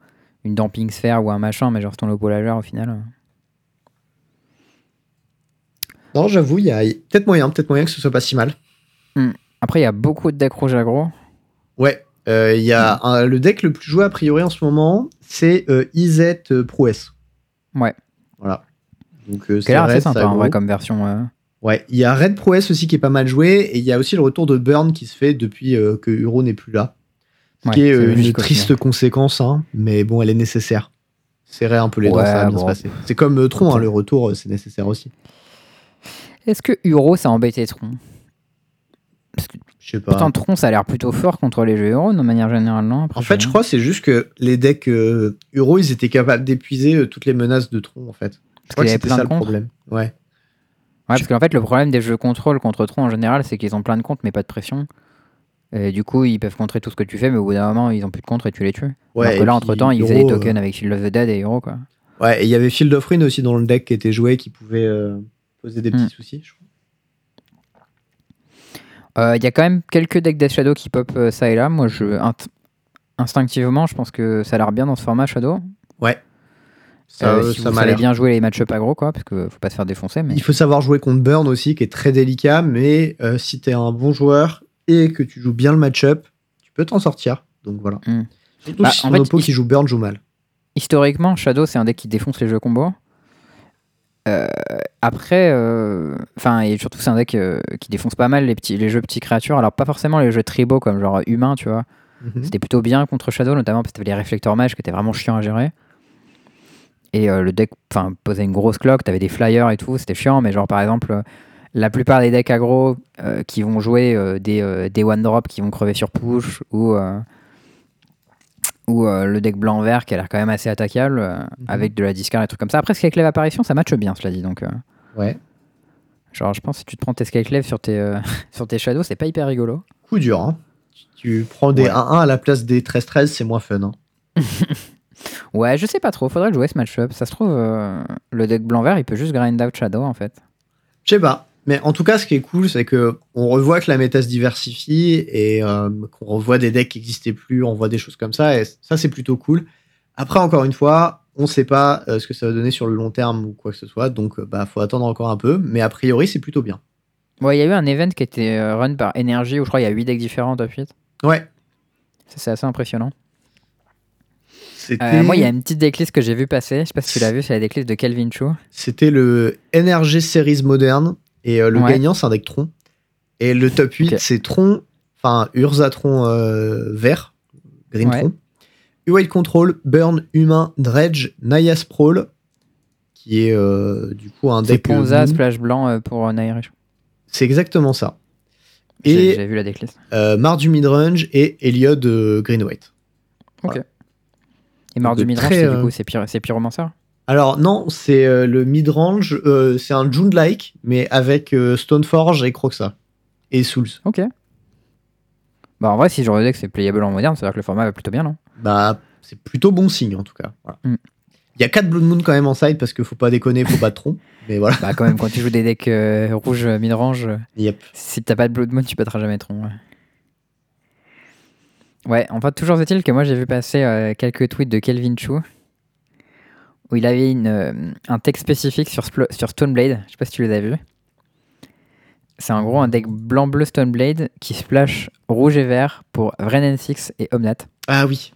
une damping sphère ou un machin, mais genre ton lobo lageur au final. euh, non, j'avoue, il y a peut-être moyen, peut-être moyen que ce soit pas si mal. Après, il y a beaucoup de decks rouge aggro. Ouais, euh, il y a un- le deck le plus joué a priori en ce moment, c'est euh, Izet euh, Prouesse. Ouais. Voilà. Donc euh, l'air assez sympa en vrai gros. comme version. Ouais, il y a Red Prouesse aussi qui est pas mal joué, et il y a aussi le retour de Burn qui se fait depuis euh, que Uro n'est plus là. Ce Ouais, qui est c'est euh, une triste conséquence, hein, mais bon, elle est nécessaire. Serrer un peu les dents, Ouais, ça va bien bon. se passer. C'est comme Tron, hein, le retour, c'est nécessaire aussi. Est-ce que Uro ça a embêté Tron Parce que Je sais pas. pourtant Tron ça a l'air plutôt fort contre les jeux Euro de manière générale, non Après, En fait, je crois que c'est juste que les decks euh, Euro, ils étaient capables d'épuiser euh, toutes les menaces de Tron, en fait. Je crois qu'il que y avait c'était plein ça de le problème. Ouais. Ouais, parce qu'en fait, le problème des jeux contrôle contre Tron en général, c'est qu'ils ont plein de comptes mais pas de pression. Et du coup, ils peuvent contrer tout ce que tu fais, mais au bout d'un moment, ils ont plus de contre et tu les tues. Ouais, Alors que et là, entre temps, ils faisaient des euh, tokens avec Shield of the Dead et Hero, quoi. Ouais, et il y avait Field of Ruin aussi dans le deck qui était joué, qui pouvait euh, poser des petits Hmm. soucis, je crois. Euh, Il y a quand même quelques decks Death Shadow qui pop euh, ça et là. Moi, je, instinctivement, je pense que ça a l'air bien dans ce format Shadow. Ouais. Ça, Euh, si ça vous savez l'air. bien jouer les match-up aggro, quoi, parce que faut pas se faire défoncer. Mais Il faut savoir jouer contre Burn aussi, qui est très délicat, mais euh, si t'es un bon joueur et que tu joues bien le match-up, tu peux t'en sortir. Donc voilà. Hmm. Surtout Bah, si ton oppo qui joue Burn joue mal. historiquement, Shadow, c'est un deck qui défonce les jeux combo. Euh, après, euh, enfin, et surtout, c'est un deck euh, qui défonce pas mal les, petits, les jeux petits créatures. Alors, pas forcément les jeux tribaux comme genre humain, tu vois. Mhm. C'était plutôt bien contre Shadow, notamment parce que t'avais les réflecteurs mages qui étaient vraiment chiants à gérer. Et le deck enfin, posait une grosse cloque, t'avais des flyers et tout, c'était chiant, mais genre par exemple, la plupart des decks aggro qui vont jouer des, des one drop qui vont crever sur push ou, ou euh, le deck blanc-vert qui a l'air quand même assez attaquable euh, avec de la discard et trucs comme ça. Après, Skyclave apparition, ça matche bien, cela dit. Donc, euh, Ouais. genre, je pense que si tu te prends tes Skyclave sur tes, sur tes Shadows, c'est pas hyper rigolo. Coup dur. Hein. Tu prends des Ouais. 1-1 à la place des 13-13, c'est moins fun. hein. Ouais, je sais pas trop, faudrait jouer ce match-up. Ça se trouve, le deck blanc-vert, il peut juste grind out Shadow en fait. Je sais pas. Mais en tout cas, ce qui est cool, c'est que on revoit que la méta se diversifie et euh, qu'on revoit des decks qui n'existaient plus, on voit des choses comme ça, et ça, c'est plutôt cool. Après, encore une fois, on sait pas euh, ce que ça va donner sur le long terme ou quoi que ce soit, donc euh, bah faut attendre encore un peu, mais a priori, c'est plutôt bien. Ouais, il y a eu un event qui était run par Energy où je crois il y a 8 decks différents top 8. Ouais. Ça, c'est assez impressionnant. Euh, moi, il y a une petite decklist que j'ai vu passer. Je sais pas si tu l'as vu, c'est la decklist de Kelvin Chu. c'était le NRG Series moderne, et euh, le Ouais. gagnant, c'est un deck Tron. Et le top 8, Ok. c'est Tron, enfin Urzatron euh, vert, Green Ouais. Tron. White Control, Burn, Humain, Dredge, Naya Sprawl, qui est euh, du coup un C'est deck. euh, Ponza. Splash Blanc euh, pour Nairish. C'est exactement ça. Et j'ai vu la decklist. euh, Mardu Midrange et Eliod Green White. Et mort Donc, du midrange, c'est du coup, c'est c'est Pyromancer Alors non, c'est euh, le midrange, euh, c'est un June-like, mais avec euh, Stoneforge et Croxa. Et Souls. Ok. Bah, en vrai, si je le deck c'est playable en moderne, ça veut dire que le format va plutôt bien, non? Bah, c'est plutôt bon signe en tout cas. Voilà. Mm. Il y a 4 Blood Moon quand même en side parce qu'il faut pas déconner, faut pas de tronc. Mais voilà. Bah, quand même, quand tu joues des decks rouges midrange, Yep. si t'as pas de Blood Moon, tu pèteras jamais tronc. Ouais. Ouais, en fait, toujours est-il que moi j'ai vu passer quelques tweets de Kelvin Chu où il avait une, euh, un texte spécifique sur, sur Stoneblade. Je sais pas si tu les as vus. C'est en gros un deck blanc-bleu Stoneblade qui splash rouge et vert pour Vrennen 6 et Omnat. Ah oui.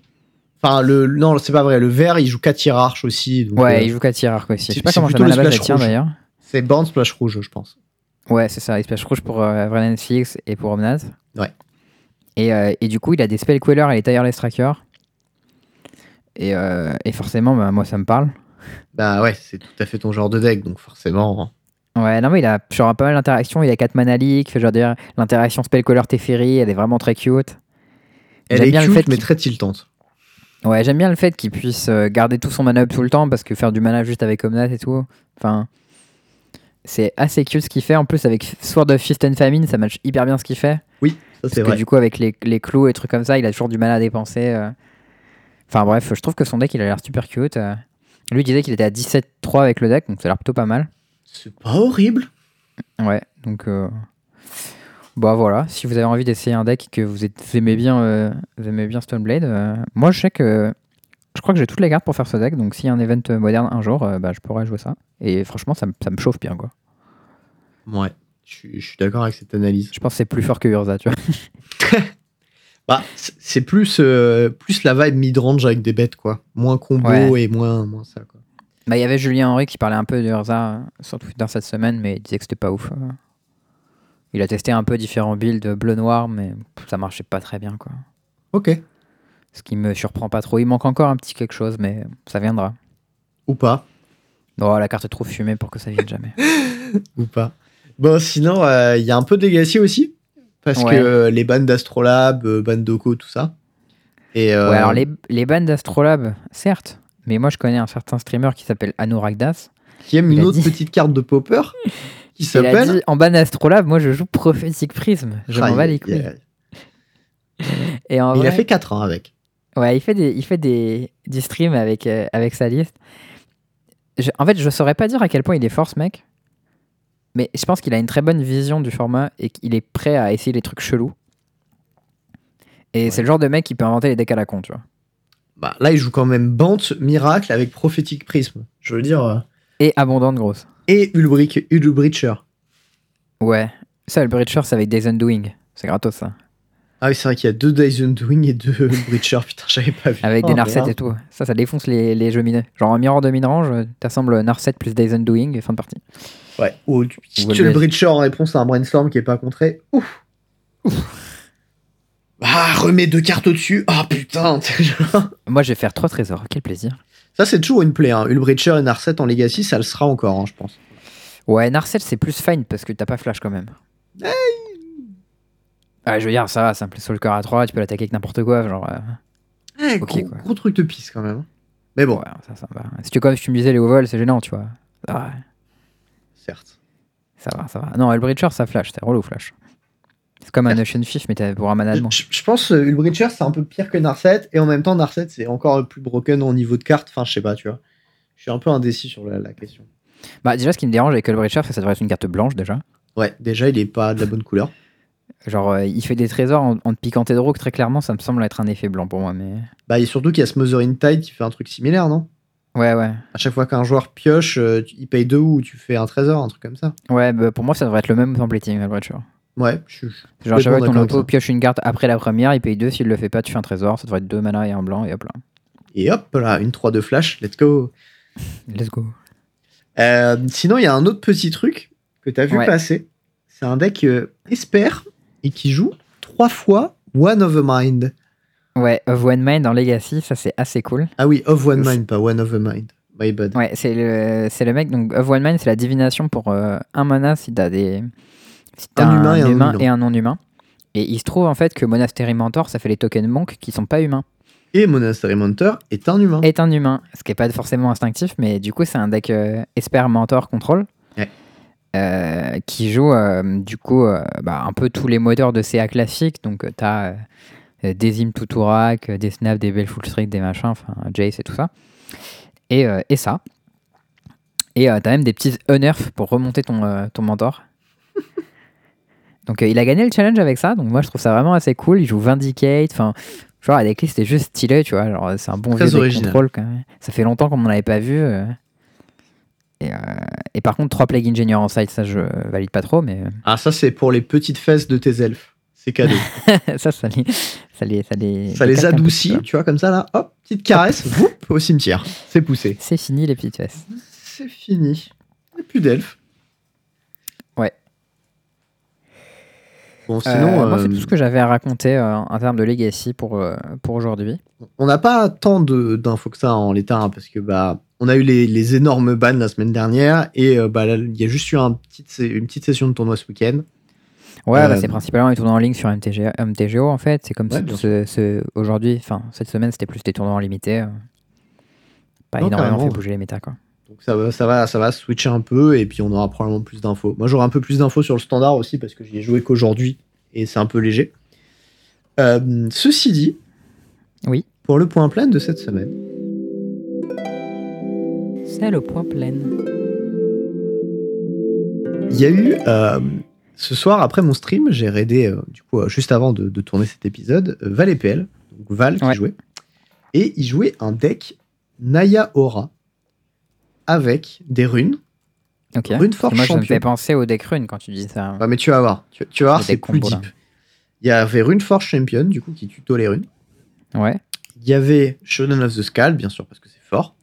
Enfin, le, non, c'est pas vrai. Le vert, il joue 4 hiérarches aussi. donc, Ouais, euh, il joue qu'à Tirark aussi. Je sais c'est- pas comment ça la base tient d'ailleurs. C'est Born Splash Rouge, je pense. Ouais, c'est ça. Il splash rouge pour euh, Vrennen 6 et pour Omnat. Ouais. Et, euh, et du coup, il a des Spell Queller et les Tireless Tracker. Et, euh, et forcément, bah, moi ça me parle. Bah ouais, c'est tout à fait ton genre de deck, donc forcément. hein. Ouais, non, mais il a genre pas mal d'interactions. Il a 4 mana leak. Genre, dire, l'interaction Spell Caller Teferi, elle est vraiment très cute. Elle J'aime est bien le cute, fait mais très tiltante. Ouais, j'aime bien le fait qu'il puisse euh, garder tout son mana up tout le temps parce que faire du mana juste avec Omnat et tout. Enfin, c'est assez cute ce qu'il fait. En plus, avec Sword of Fist and Famine, ça match hyper bien ce qu'il fait. Ça, Parce c'est que vrai. du coup, avec les, les clous et trucs comme ça, il a toujours du mal à dépenser. euh. Enfin bref, je trouve que son deck, il a l'air super cute. euh. Lui disait qu'il était à 17-3 avec le deck, donc ça a l'air plutôt pas mal. C'est pas horrible. Ouais, donc... Euh... Bah voilà, si vous avez envie d'essayer un deck que vous, êtes- vous aimez bien, euh, vous aimez bien Stoneblade, euh, moi je sais que... Je crois que j'ai toutes les cartes pour faire ce deck, donc s'il y a un event moderne un jour, bah, je pourrais jouer ça. Et franchement, ça, me- ça me chauffe bien, quoi. Ouais, je suis- je suis d'accord avec cette analyse. Je pense que c'est plus fort que Urza, tu vois. Bah, c'est plus, euh, plus la vibe mid-range avec des bêtes, quoi. Moins combo Ouais. et moins, moins ça, quoi. Bah, il y avait Julien Henry qui parlait un peu de Urza euh, sur Twitter cette semaine, mais il disait que c'était pas ouf. euh. Il a testé un peu différents builds bleu-noir, mais ça marchait pas très bien, quoi. Ok. Ce qui me surprend pas trop. Il manque encore un petit quelque chose, mais ça viendra. Ou pas. Oh, la carte est trop fumée pour que ça vienne jamais. Ou pas. Bon, sinon, euh, il y a un peu de Legacy aussi. Parce Ouais. que euh, les bandes d'Astrolabe, euh, bandes d'Oko, tout ça. Et, euh, Ouais, alors les, les bandes d'Astrolabe, certes, mais moi je connais un certain streamer qui s'appelle Anuragdas. qui aime une autre dit- petite carte de Popper qui s'appelle. en ban d'Astrolabe, moi je joue Prophetic Prism. Je m'en bats les aïe, couilles. aïe. Et en Il a fait 4 ans avec. Ouais, il fait des, il fait des, des streams avec, euh, avec sa liste. Je- en fait, je saurais pas dire à quel point il est fort, ce mec. Mais je pense qu'il a une très bonne vision du format et qu'il est prêt à essayer les trucs chelous. Et Ouais. c'est le genre de mec qui peut inventer les decks à la con, tu vois. Bah, là, il joue quand même Bant, Miracle avec Prophétique Prisme. Je veux dire. euh, Et abondante grosse. Et Ulbrich, Ulbricher. Ouais. Ça, le Breacher, c'est avec Days Undoing. C'est gratos, ça. Ah oui, c'est vrai qu'il y a deux Dyson Doing et deux Ulbricher. Putain, j'avais pas vu. Avec Oh, des Narset et tout. Ça, ça défonce les, les jeux minés. Genre, en mirror de mid-range, euh, t'assembles Narset plus Days Undoing et fin de partie. Ouais. Ou tu pitches le le- Breacher en réponse à un brainstorm qui est pas contré. Ouf. Ah, remets deux cartes au-dessus. Ah putain. Moi, je vais faire trois trésors. Quel plaisir. Ça, c'est toujours une plaie. Hein. Ulbricher et Narset en Legacy, ça le sera encore, hein, je pense. Ouais, Narset, c'est plus fine parce que t'as pas flash quand même. Ah, je veux dire, ça va, simple sur le cœur à 3, tu peux l'attaquer avec n'importe quoi. Genre, euh, Eh, Ok, gros, quoi. gros truc de pisse quand même. Mais bon, ouais, ça, ça va. Si tu, comme si tu me disais les overall, c'est gênant, tu vois. Ça va, certes. ça va, ça va. Non, le Breacher, ça flash, c'est relou flash. C'est comme un Ocean Fifth, mais pour un mana de moins. Je, je pense euh, Ulbricher, c'est un peu pire que Narset. Et en même temps, Narset, c'est encore plus broken au niveau de cartes. Enfin, je sais pas, tu vois. Je suis un peu indécis sur la, la question. Bah, déjà, ce qui me dérange avec le Breacher, c'est que ça devrait être une carte blanche déjà. Ouais, déjà, il est pas de la bonne couleur. Genre, euh, il fait des trésors en, en te piquant tes drogues, très clairement, ça me semble être un effet blanc pour moi, mais. Bah, et surtout qu'il y a Smothering Tide qui fait un truc similaire, non? Ouais, ouais. À chaque fois qu'un joueur pioche, euh, il paye deux ou tu fais un trésor, un truc comme ça. Ouais, bah, pour moi, ça devrait être le même templating, le Breacher. Ouais, je, je- Genre, à chaque fois que ton auto pioche une carte après la première, il paye deux. S'il le fait pas, tu fais un trésor. Ça devrait être deux mana et un blanc, et hop là. Et hop là, une 3 de flash, let's go. Let's go. Euh, sinon, il y a un autre petit truc que tu as vu Ouais. passer. C'est un deck euh, Esper et qui joue trois fois One of a Mind. Ouais, of One Mind en Legacy, ça c'est assez cool. Ah oui, of One. Mind, pas One of a Mind. My bad. Ouais, c'est le, c'est le mec, donc of One Mind, c'est la divination pour euh, un mana si t'as des. Si t'as Un humain et un non-humain. et un non-humain. Et il se trouve en fait que Monastery Mentor, ça fait les tokens monk qui sont pas humains. Et Monastery Mentor est un humain. Est un humain, ce qui est pas forcément instinctif, mais du coup c'est un deck euh, Esper Mentor Control. Ouais. euh, qui joue euh, du coup bah, un peu tous les moteurs de CA classiques. Donc t'as des Im Tuturak, euh, des Snap, des Baleful Streak, des machins, enfin Jace et tout ça. Et, euh, et ça. Et euh, t'as même des petits unnerfs pour remonter ton, euh, ton mentor. donc euh, il a gagné le challenge avec ça, donc moi je trouve ça vraiment assez cool. Il joue Vindicate, enfin genre la decklist est juste stylé, tu vois. Genre c'est un bon Très deck original. contrôle quand même. Ça fait longtemps qu'on n'en avait pas vu. euh. Et, euh, et par contre, 3 Plague Engineer en side, ça je valide pas trop, mais Ah, ça, c'est pour les petites fesses de tes elfes. C'est cadeau. ça, ça les, ça les, ça les, ça les capte un peu, adoucit, tu vois. comme ça, là. Hop, petite caresse, whoop, au cimetière. C'est poussé. C'est fini les petites fesses. C'est fini. Il n'y a plus d'elfes. Ouais. Bon, Euh, sinon, moi, c'est euh, tout ce que j'avais à raconter euh, en termes de legacy pour, euh, pour aujourd'hui. on n'a pas tant de- d'infos que ça en l'état, hein, parce que bah, on a eu les, les énormes bans la semaine dernière, et euh, bah, il y a juste eu un petit, une petite session de tournoi ce week-end. Ouais, Euh, bah, c'est principalement les tournois en ligne sur MTG, MTGO en fait. C'est comme Ouais, ce, ce- aujourd'hui, enfin cette semaine, c'était plus des tournois en limité. euh. Pas Non, énormément fait bouger les méta quoi. Donc ça va, ça, va, ça va switcher un peu, et puis on aura probablement plus d'infos. Moi, j'aurai un peu plus d'infos sur le standard aussi, parce que j'y ai joué qu'aujourd'hui, et c'est un peu léger. Euh, ceci dit, Oui. pour le point plein de cette semaine, C'est le point plein. Il y a eu euh, ce soir après mon stream, j'ai raidé euh, du coup euh, juste avant de, de tourner cet épisode euh, Val et PL, donc Val qui Ouais. jouait, et il jouait un deck Naya Aura avec des runes. Ok. Rune Force Moi, je me champion. penser au deck rune quand tu dis ça. Ouais, mais tu vas voir, tu, tu vas voir, c'est plus là. deep. Il y avait Rune Force Champion du coup qui tuto les runes. Ouais. Il y avait Shonen of the Skull bien sûr parce que c'est fort.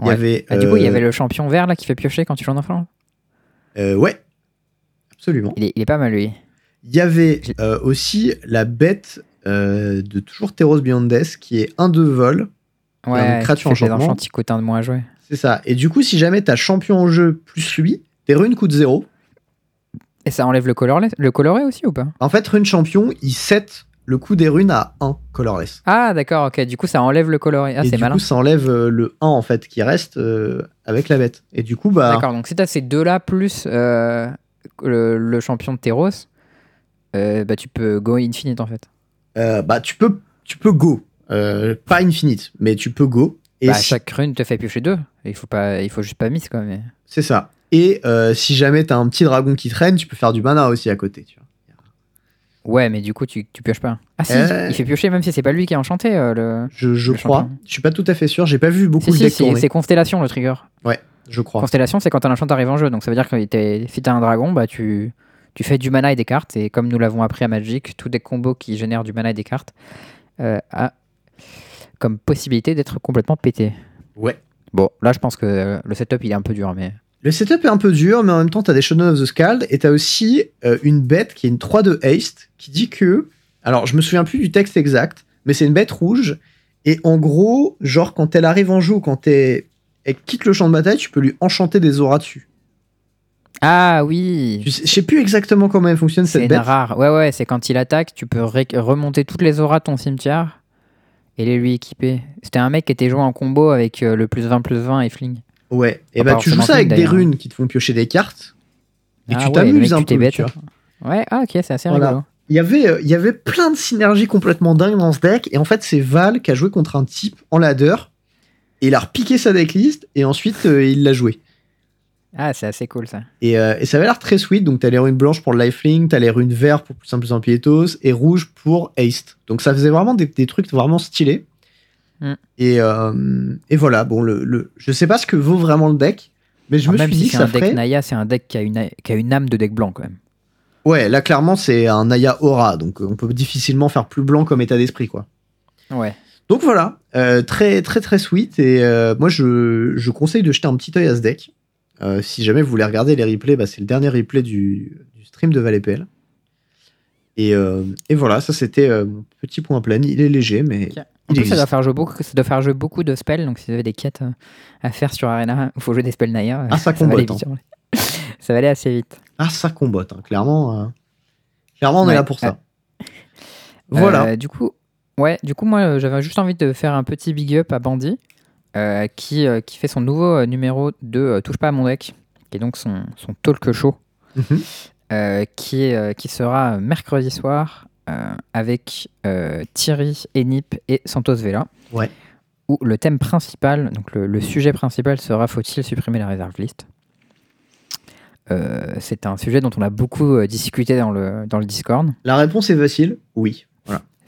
Il y avait Ah, du coup, il y euh, avait le champion vert là qui fait piocher quand tu joues en enfant? ouais, absolument. Il est, il est pas mal lui. Il y avait euh, aussi la bête euh, de toujours Teros Beyond Death qui est un de vol. A une Ouais, créature enchantement. de moins à jouer. C'est ça. Et du coup, si jamais t'as champion en jeu plus lui, tes runes coûtent zéro. Et ça enlève le colorless, le coloré aussi ou pas? En fait, rune champion, il set le coût des runes à 1 colorless. Ah d'accord, ok. Du coup, ça enlève le coloré. Ah, c'est du malin. coup, ça enlève euh, le 1 en fait qui reste euh, avec la bête. Et du coup, bah, D'accord, donc si t'as ces deux-là plus euh, le, le champion de Teros, euh, bah tu peux go infinite en fait. euh, bah tu peux, tu peux go. Euh, pas infinite, mais tu peux go. Et bah, si- chaque rune te fait piocher deux. Il faut, pas, il faut juste pas miss quoi. Mais... c'est ça. Et si jamais t'as un petit dragon qui traîne, tu peux faire du mana aussi à côté. Tu vois. Ouais, mais du coup, tu, tu pioches pas. Ah si, il fait piocher même si c'est pas lui qui a enchanté le. Je, je Le crois. Je suis pas tout à fait sûr. J'ai pas vu beaucoup Si, le si, c'est Constellation le trigger. Je crois. Constellation, c'est quand un enchant arrive en jeu. Donc ça veut dire que t'es- si t'as un dragon, bah tu, tu fais du mana et des cartes. Et comme nous l'avons appris à Magic, tous des combos qui génèrent du mana et des cartes euh, a comme possibilité d'être complètement pété. Ouais. Bon, là je pense que euh, le setup il est un peu dur, mais. Le setup est un peu dur, mais en même temps, t'as des Shadow of the Scald et t'as aussi euh, une bête qui est une 3 de haste qui dit que. Alors, je me souviens plus du texte exact, mais c'est une bête rouge. Et en gros, genre, quand elle arrive en jeu quand elle, elle quitte le champ de bataille, tu peux lui enchanter des auras dessus. Ah oui Je sais, je sais plus exactement comment elle fonctionne C'est cette bête. rare. Ouais, ouais, c'est quand il attaque, tu peux remonter toutes les auras de ton cimetière et les lui équiper. C'était un mec qui était joué en combo avec euh, le plus 20 plus 20 et fling. Ouais. Et Ah, bah, pas tu joues ça avec des d'ailleurs. runes qui te font piocher des cartes. Et Ah tu ouais, t'amuses un tu t'es peu, bête. tu vois. Ouais, ah ok, c'est assez Voilà. rigolo. Il y, avait, euh, il y avait plein de synergies complètement dingues dans ce deck. Et en fait, c'est Val qui a joué contre un type en ladder. Il a repiqué sa decklist. Et ensuite, euh, il l'a joué. Ah, c'est assez cool ça. Et, euh, et ça avait l'air très sweet. Donc, t'as les runes blanches pour le lifelink, t'as les runes vertes pour plus simple Piétos, et rouge pour haste. Donc, ça faisait vraiment des, des trucs vraiment stylés. Mm. Et, euh, et voilà. Bon, le, le, je sais pas ce que vaut vraiment le deck. Mais je Alors, me Ah, même suis si dit que c'est ça un deck ferait. Naya, c'est un deck qui a, une, qui a une âme de deck blanc quand même. Ouais, là, clairement, c'est un Naya Aura. Donc, on peut difficilement faire plus blanc comme état d'esprit, quoi. Ouais. Donc voilà, euh, très très très sweet et euh, moi je, je conseille de jeter un petit œil à ce deck. Euh, si jamais vous voulez regarder les replays, bah, c'est le dernier replay du, du stream de ValetPL. Et, et voilà, ça c'était mon petit point plein. Il est léger, mais. En il plus, ça doit, faire jouer beaucoup, ça doit faire jouer beaucoup de spells. Donc, si vous avez des quêtes à faire sur Arena, il faut jouer des spells euh, Ah, ça combote, vite, hein. ça va aller assez vite. Ah, ça combote, hein, clairement. Clairement, on est là pour ça. Voilà. Du coup, ouais, du coup, moi, euh, j'avais juste envie de faire un petit big up à Bandy, euh, qui, euh, qui fait son nouveau numéro de euh, Touche pas à mon deck, qui est donc son, son talk show, Mhm. euh, qui, est, qui sera mercredi soir euh, avec euh, Thierry, Enip et Santos Vela. Ouais. Où le thème principal, donc le, le sujet principal sera faut-il supprimer la réserve list Euh, C'est un sujet dont on a beaucoup euh, discuté dans le, dans le Discord. La réponse est facile, oui.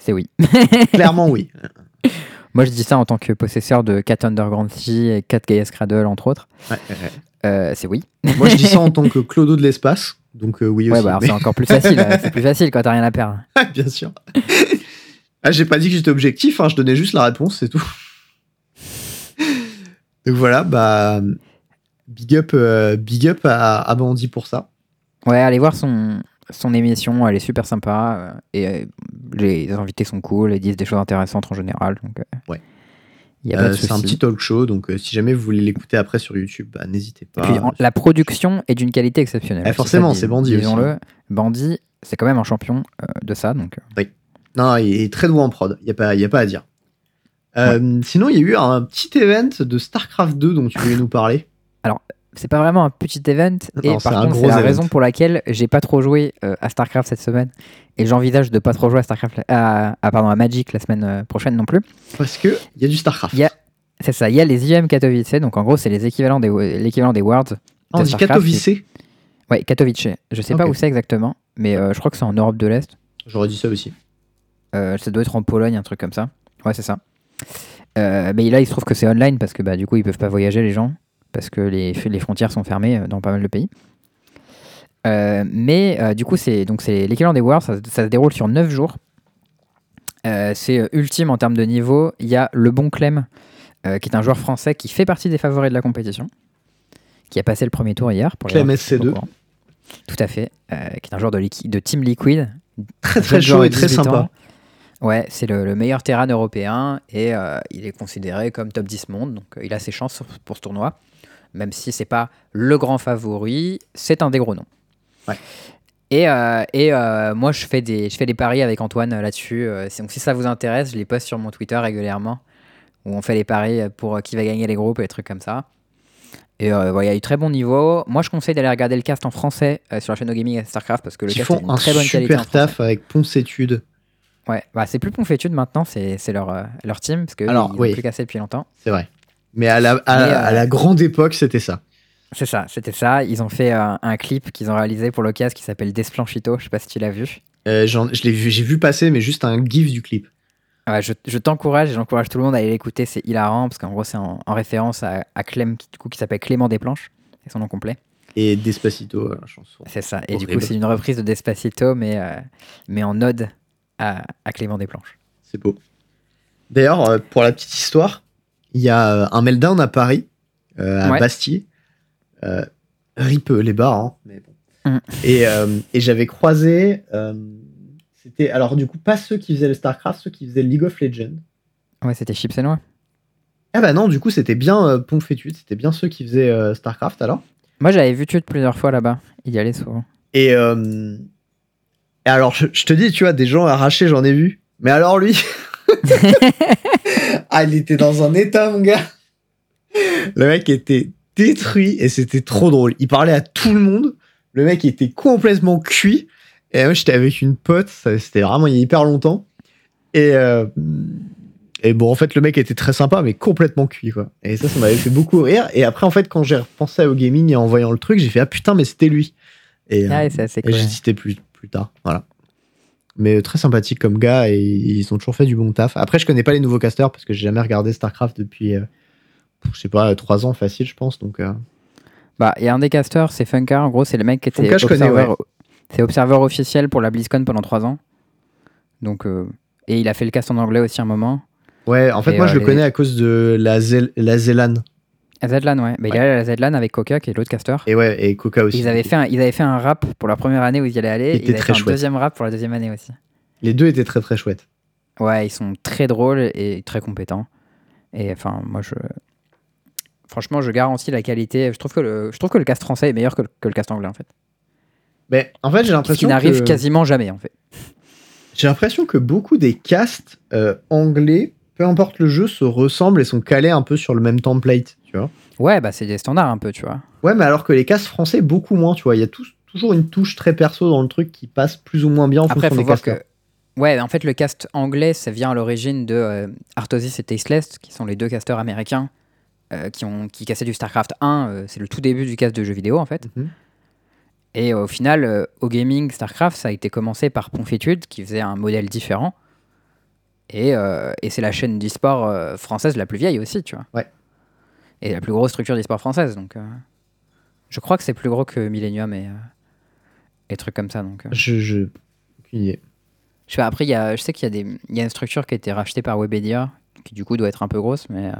C'est oui. Clairement, oui. Moi, je dis ça en tant que possesseur de 4 Underground Sea et 4 Gaia Cradle, entre autres. Ouais, ouais, ouais. Euh, c'est oui. Moi, je dis ça en tant que Clodo de l'espace, donc euh, oui Ouais, aussi. bah, mais- c'est encore plus facile. euh, c'est plus facile quand t'as rien à perdre. Bien sûr. ah, j'ai pas dit que j'étais objectif, hein, je donnais juste la réponse, c'est tout. Donc voilà, bah big up, euh, big up à, à Bandy pour ça. Ouais, allez voir son, son émission. Elle est super sympa. euh, et euh, les invités sont cool. Ils disent des choses intéressantes en général. Donc, euh, Ouais. Euh, c'est un petit talk show, donc euh, si jamais vous voulez l'écouter après sur YouTube, bah, n'hésitez pas. Puis, en- la production est d'une qualité exceptionnelle. Eh, aussi, forcément, c'est Bandy aussi. Disons-le. Bandy, c'est quand même un champion euh, de ça. Donc, euh, Non, il est très doué en prod, il n'y a, pas- y a pas à dire. Sinon, il y a eu un petit event de StarCraft 2 dont tu voulais nous parler. C'est pas vraiment un petit event. Non, et par contre, c'est la event. raison pour laquelle j'ai pas trop joué euh, à StarCraft cette semaine. Et j'envisage de pas trop jouer à StarCraft, à, à, pardon, à Magic la semaine euh, prochaine non plus. Parce que il y a du StarCraft. Y a- C'est ça, il y a les IEM Katowice, donc en gros, c'est les équivalents des, l'équivalent des Worlds. Ah, on dit. Katowice. Ouais, Katowice. Je sais pas où c'est exactement, mais euh, je crois que c'est en Europe de l'Est. J'aurais dit ça aussi. Euh, ça doit être en Pologne, un truc comme ça. Ouais, c'est ça. Mais là, il se trouve que c'est online parce que bah, du coup, ils peuvent pas voyager, les gens, parce que les, les frontières sont fermées euh, dans pas mal de pays. Euh, mais euh, du coup, c'est donc c'est l'équivalent des Worlds, ça, ça se déroule sur 9 jours. Euh, c'est ultime en termes de niveau. Il y a le bon Clem, qui est un joueur français qui fait partie des favoris de la compétition, qui a passé le premier tour hier. Pour Clem gens qui sont SC2. au courant. Tout à fait, qui est un joueur de, liqui- de Team Liquid, Très très chaud et très 18 ans. sympa. Ouais, c'est le, le meilleur terrain européen et il est considéré comme top 10 monde, donc il a ses chances pour ce tournoi. Même si c'est pas le grand favori, c'est un des gros noms. Ouais. Et, euh, et euh, moi, je fais, des, je fais des paris avec Antoine euh, là-dessus. donc, si ça vous intéresse, je les poste sur mon Twitter régulièrement, où on fait les paris pour qui va gagner les groupes et des trucs comme ça. Et euh, il y a eu très bon niveau. Moi, je conseille d'aller regarder le cast en français euh, sur la chaîne No Gaming et StarCraft parce que le Ils cast font est un très bonne qualité. super taf avec Ponce Études. Ouais, bah c'est plus Ponfétude maintenant, c'est leur, euh, leur team, parce que Alors, ils oui. plus cassé depuis longtemps. C'est vrai. Mais à la, à, Mais, euh, à la grande époque, c'était ça. C'est ça, c'était ça. Ils ont fait euh, un clip qu'ils ont réalisé pour l'occasion qui s'appelle Desplanchito, je sais pas si tu l'as vu. Euh, je l'ai vu, j'ai vu passer, mais juste un gif du clip. Ouais, je je t'encourage et j'encourage tout le monde à aller l'écouter. C'est hilarant parce qu'en gros, c'est en, en référence à, à Clem, qui, du coup, qui s'appelle Clément Desplanches. C'est son nom complet. Et Despacito, la chanson. C'est ça. Et du coup, c'est une reprise de Despacito, mais, euh, mais en ode à, à Clément Desplanches. C'est beau. D'ailleurs, pour la petite histoire, il y a euh, un meltdown à Paris, euh, à Ouais. Bastille. Euh, rip euh, les bars, hein, mais bon. Mm. Et, et j'avais croisé. c'était alors du coup pas ceux qui faisaient le StarCraft, ceux qui faisaient League of Legends. Ouais, c'était Chips et Noix. Ah bah non, du coup c'était bien euh, Pont Fétude, c'était bien ceux qui faisaient StarCraft alors. Moi, j'avais vu Tude plusieurs fois là-bas. Il y allait souvent. Et, euh, et alors, je, je te dis, tu vois, des gens arrachés, j'en ai vu. Mais alors, lui, ah, il était dans un état, mon gars. Le mec était détruit et c'était trop drôle. Il parlait à tout le monde. Le mec était complètement cuit. Et moi, j'étais avec une pote. C'était vraiment il y a hyper longtemps. Et, euh, et bon, en fait, le mec était très sympa, mais complètement cuit, quoi. Et ça, ça m'avait fait beaucoup rire. Et après, en fait, quand j'ai repensé au gaming et en voyant le truc, j'ai fait, ah putain, mais c'était lui. Et, euh, Ah, et j'ai cité plus, plus tard. Voilà. Mais très sympathique comme gars et ils ont toujours fait du bon taf. Après, je connais pas les nouveaux casters parce que j'ai jamais regardé StarCraft depuis, euh, je sais pas, trois ans facile, je pense. Donc, euh, Bah, il y a un des casters, c'est Funka. En gros, c'est le mec qui était Funka, observeur, c'est observeur officiel pour la BlizzCon pendant 3 ans. Donc, euh, et il a fait le cast en anglais aussi un moment. ouais, en fait, Et, moi, euh, je le connais à cause de la, Zel la. Zedlan, ouais. Bah, Il y a la Zedlan avec Coca, qui est l'autre caster. Et ouais, et Coca aussi. Ils avaient, fait un, ils avaient fait un rap pour la première année où ils y allaient aller. Il Ils avaient très fait un chouette. deuxième rap pour la deuxième année aussi. Les deux étaient très très chouettes. Ouais, ils sont très drôles et très compétents. Et enfin, moi, je. Franchement, je garantis la qualité. Je trouve que le, je trouve que le cast français est meilleur que le, que le cast anglais, en fait. Mais en fait, j'ai Ce qui l'impression n'arrive que... quasiment jamais, en fait. J'ai l'impression que beaucoup des casts euh, anglais, peu importe le jeu, se ressemblent et sont calés un peu sur le même template, tu vois. Ouais, bah, c'est des standards un peu, tu vois. Ouais, mais alors que les casts français, beaucoup moins, tu vois. Il y a toujours une touche très perso dans le truc qui passe plus ou moins bien en Après, fonction faut des voir que. Ouais, en fait, le cast anglais, ça vient à l'origine de euh, Artosis et Tasteless, qui sont les deux casteurs américains euh, qui, ont, qui cassaient du StarCraft 1. euh, c'est le tout début du cast de jeux vidéo, en fait. Mhm. Et euh, au final, au gaming, StarCraft, ça a été commencé par Ponfitude, qui faisait un modèle différent. Et, euh, et c'est la chaîne d'e-sport euh, française la plus vieille aussi, tu vois. Ouais. Et la plus grosse structure d'e-sport française. Donc, euh, je crois que c'est plus gros que Millennium et, et trucs comme ça. Donc. Je, je... Je, sais, après, y a, je sais qu'il y, a des- y a une structure qui a été rachetée par Webedia, qui du coup doit être un peu grosse, mais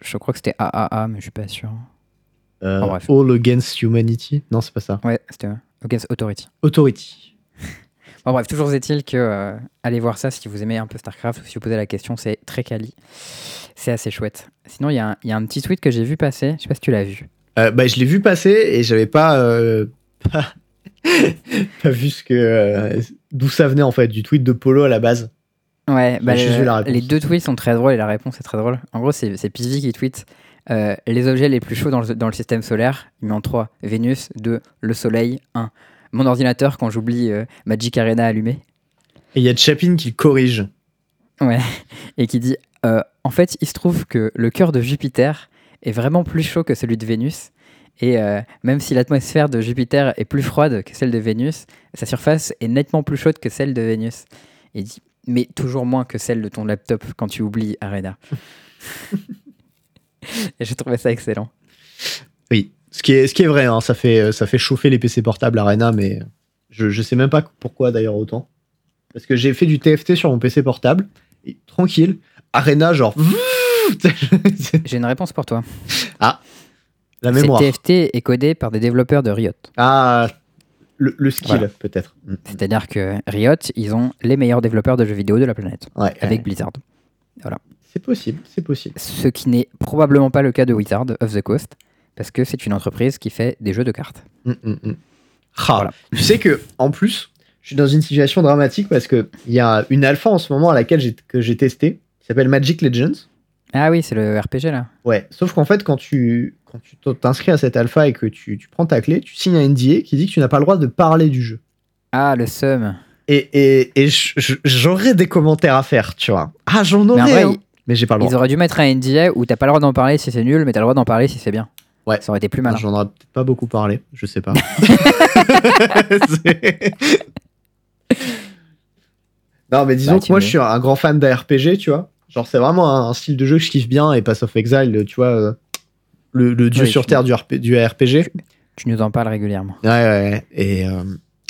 je crois que c'était AAA, mais je suis pas sûr. Bref. All Against Humanity? Non, c'est pas ça. Ouais, c'était Against Authority. Authority. Bon, bref, toujours est-il que euh, allez voir ça si vous aimez un peu StarCraft ou si vous posez la question, c'est très quali. C'est assez chouette. Sinon, il y, a un- il y a un petit tweet que j'ai vu passer, je sais pas si tu l'as vu. Euh, bah, je l'ai vu passer et j'avais pas, euh, pas, pas vu ce que d'où ça venait en fait du tweet de Polo à la base. Ouais, bah, le- les deux tweets sont très drôles et la réponse est très drôle. En gros, c'est Pizzi qui tweet les objets les plus chauds dans le, dans le système solaire. Il met en 3 Vénus, 2 le Soleil, 1 mon ordinateur quand j'oublie euh, Magic Arena allumé. Et il y a Chapin qui corrige. Ouais. Et qui dit euh, en fait, il se trouve que le cœur de Jupiter est vraiment plus chaud que celui de Vénus. Et euh, même si l'atmosphère de Jupiter est plus froide que celle de Vénus, sa surface est nettement plus chaude que celle de Vénus. Et il dit mais toujours moins que celle de ton laptop quand tu oublies Arena. Et j'ai trouvé ça excellent. Oui, ce qui est, ce qui est vrai, hein, ça, fait, ça fait chauffer les PC portables Arena, mais je, je sais même pas pourquoi d'ailleurs autant. Parce que j'ai fait du TFT sur mon PC portable, et tranquille, Arena genre... J'ai une réponse pour toi. la C'est mémoire. TFT est codé par des développeurs de Riot. Ah, le, le skill Voilà. peut-être. Mm. C'est-à-dire que Riot, ils ont les meilleurs développeurs de jeux vidéo de la planète, Ouais, avec ouais. Blizzard. c'est possible, c'est possible. Ce qui n'est probablement pas le cas de Wizard of the Coast, parce que c'est une entreprise qui fait des jeux de cartes. Mm, mm, mm. Ah, Voilà. Tu sais que en plus, je suis dans une situation dramatique parce que il y a une alpha en ce moment à laquelle j'ai que j'ai testé, qui s'appelle Magic Legends. Ah oui, c'est le RPG là. Ouais, sauf qu'en fait, quand tu quand tu t'inscris à cette alpha et que tu, tu prends ta clé, tu signes un NDA qui dit que tu n'as pas le droit de parler du jeu. Ah, le seum. Et, et, et j'aurais des commentaires à faire, tu vois. Ah, j'en Mais en aurais, vrai, hein. mais j'ai pas le Ils droit. auraient dû mettre un NDA où t'as pas le droit d'en parler si c'est nul, mais t'as le droit d'en parler si c'est bien. Ouais. Ça aurait été plus malin. J'en aurais peut-être pas beaucoup parlé, je sais pas. Non, mais disons Bah, que moi, veux. je suis un grand fan d'ARPG, tu vois. Genre, c'est vraiment un, un style de jeu que je kiffe bien et Pass of Exile, tu vois, euh, le, le dieu Oui, sur terre du, RP, du RPG. Tu nous en parles régulièrement. Ouais, ouais, ouais. Et, euh,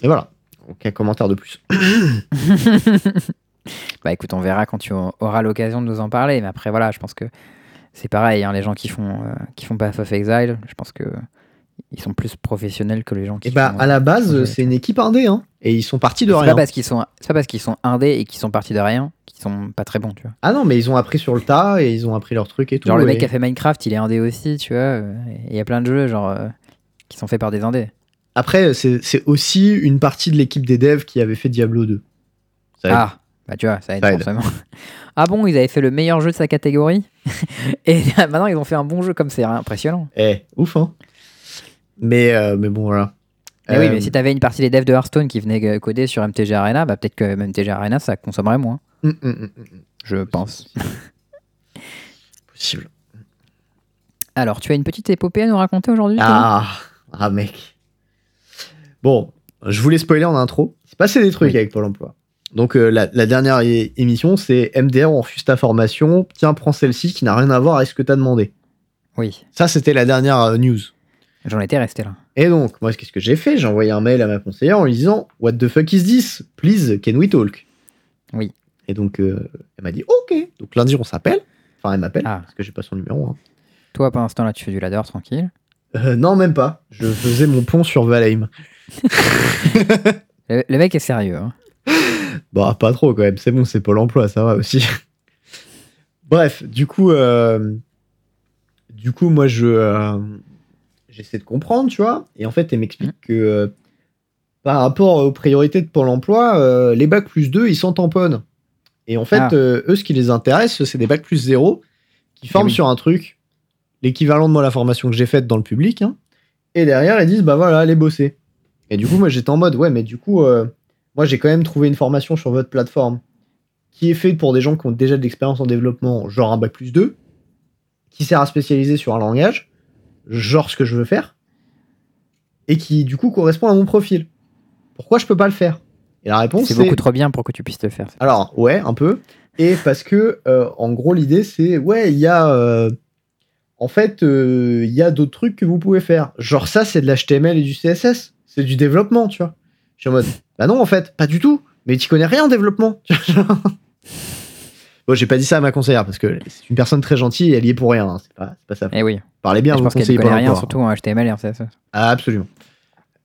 et voilà. Aucun commentaire de plus. Bah écoute, on verra quand tu auras l'occasion de nous en parler. Mais après, voilà, je pense que c'est pareil. hein, les gens qui font, euh, qui font Path of Exile, je pense que ils sont plus professionnels que les gens qui Et bah, font, à la euh, base, c'est une équipe indé, hein. Et ils sont partis de rien. pas parce qu'ils sont, c'est pas parce qu'ils sont indés et qu'ils sont partis de rien qu'ils sont pas très bons, tu vois. Ah non, mais ils ont appris sur le tas et ils ont appris leur truc et tout. Genre le mec qui a fait Minecraft, il est indé aussi, tu vois. euh, et Il y a plein de jeux genre euh, qui sont faits par des indés. Après, c'est aussi une partie de l'équipe des devs qui avait fait Diablo 2. Ça aide. Ah, bah tu vois, ça aide Ça aide. forcément. Ah bon, ils avaient fait le meilleur jeu de sa catégorie et maintenant ils ont fait un bon jeu comme c'est impressionnant. Eh, ouf, hein. Mais, euh, mais bon, voilà. Eh oui, Euh, mais si t'avais une partie des devs de Hearthstone qui venaient euh, coder sur MTG Arena, bah peut-être que MTG Arena ça consommerait moins, hum, hum, hum. je pense. Possible. Alors, tu as une petite épopée à nous raconter aujourd'hui Ah, ah, mec. Bon, je voulais spoiler en intro. Il s'est passé des trucs Oui. avec Pôle emploi. Donc, euh, la, la dernière émission, c'est MDR, on refuse ta formation. Tiens, prends celle-ci qui n'a rien à voir avec ce que t'as demandé. Oui, Ça, c'était la dernière euh, news. j'en étais resté là. Et donc, moi, qu'est-ce que j'ai fait? J'ai envoyé un mail à ma conseillère en lui disant What the fuck is this? Please, can we talk? Oui. Et donc, euh, elle m'a dit Ok. Donc, lundi, on s'appelle. Enfin, elle m'appelle, Ah. parce que j'ai pas son numéro. hein. Toi, pendant ce temps-là, tu fais du ladder tranquille. Euh, non, même pas. Je faisais mon pont sur Valheim. Le, le mec est sérieux. hein. Bah, pas trop quand même. C'est bon, c'est Pôle emploi, ça va aussi. Bref, du coup, euh, du coup, moi, je euh, j'essaie de comprendre, tu vois. Et en fait, elle m'explique que euh, par rapport aux priorités de Pôle emploi, les bacs plus 2, ils s'en tamponnent. Et en fait, Ah. eux, ce qui les intéresse, c'est des bacs plus 0 qui forment oui. sur un truc, l'équivalent de moi, la formation que j'ai faite dans le public. hein. et derrière, ils disent, bah voilà, allez bosser. Et du coup, moi, j'étais en mode, ouais, mais du coup, moi, j'ai quand même trouvé une formation sur votre plateforme qui est faite pour des gens qui ont déjà de l'expérience en développement, genre un bac plus 2, qui sert à spécialiser sur un langage, genre ce que je veux faire, et qui, du coup, correspond à mon profil. Pourquoi je peux pas le faire? Et la réponse, C'est c'est... beaucoup trop bien pour que tu puisses le faire. Alors, ouais, un peu. Et parce que, euh, en gros, l'idée, c'est, ouais, il y a. euh, en fait, euh, il y a d'autres trucs que vous pouvez faire. Genre, ça, c'est de l'HTML et du CSS. C'est du développement, tu vois. Je suis en mode, bah non, en fait, pas du tout. Mais tu connais rien en développement. bon, j'ai pas dit ça à ma conseillère parce que c'est une personne très gentille et elle y est pour rien. hein. C'est pas, c'est pas ça. Eh oui, Parlez bien, je vous pense qu'elle connaît rien, surtout en HTML et en CSS. Ah, absolument.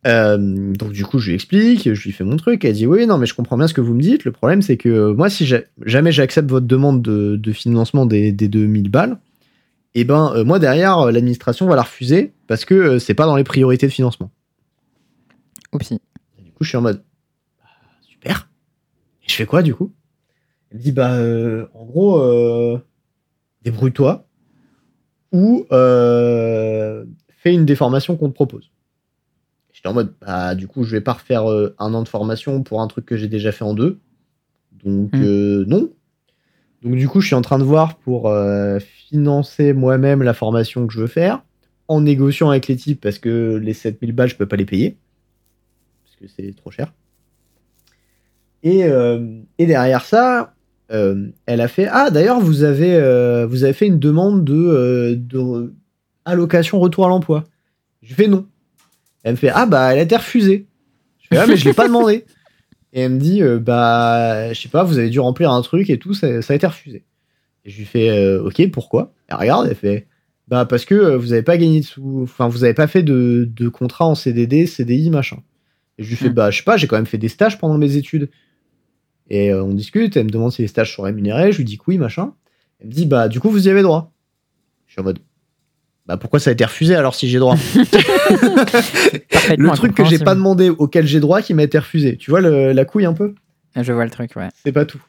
Euh, donc du coup, je lui explique, je lui fais mon truc. Elle dit oui, non, mais je comprends bien ce que vous me dites. Le problème, c'est que euh, moi, si j'a- jamais j'accepte votre demande de, de financement des, des 2000 balles, et ben euh, moi derrière, l'administration va la refuser parce que euh, c'est pas dans les priorités de financement. Oupsie. Coup, je suis en mode Bah, super. Et je fais quoi du coup? Elle me dit bah euh, en gros, euh, débrouille-toi ou euh, fais une des formations qu'on te propose. J'étais en mode bah du coup, je vais pas refaire un an de formation pour un truc que j'ai déjà fait en deux. Donc Hmm. non. Donc du coup, je suis en train de voir pour financer moi-même la formation que je veux faire en négociant avec les types parce que les 7000 balles, je peux pas les payer que c'est trop cher. Et, euh, et derrière ça, euh, elle a fait Ah, d'ailleurs, vous, avez, euh, vous avez fait une demande de, de allocation retour à l'emploi. Je fais non. Elle me fait Ah, bah, elle a été refusée. Je fais Ah, mais je l'ai pas demandé. Et elle me dit euh, Bah, je sais pas, vous avez dû remplir un truc et tout, ça, ça a été refusé. Et je lui fais euh, Ok, pourquoi? Elle regarde, elle fait Bah, parce que vous avez pas gagné de sous, enfin, vous avez pas fait de, de contrat en CDD, CDI, machin. Et je lui fais, Hmm. bah, je sais pas, j'ai quand même fait des stages pendant mes études. Et euh, on discute, elle me demande si les stages sont rémunérés, je lui dis que oui, machin. Elle me dit, bah, du coup, vous y avez droit. Je suis en mode, bah, pourquoi ça a été refusé alors si j'ai droit? Le truc que j'ai pas demandé, auquel j'ai droit, qui m'a été refusé. Tu vois le- la couille un peu? Je vois le truc, ouais. C'est pas tout.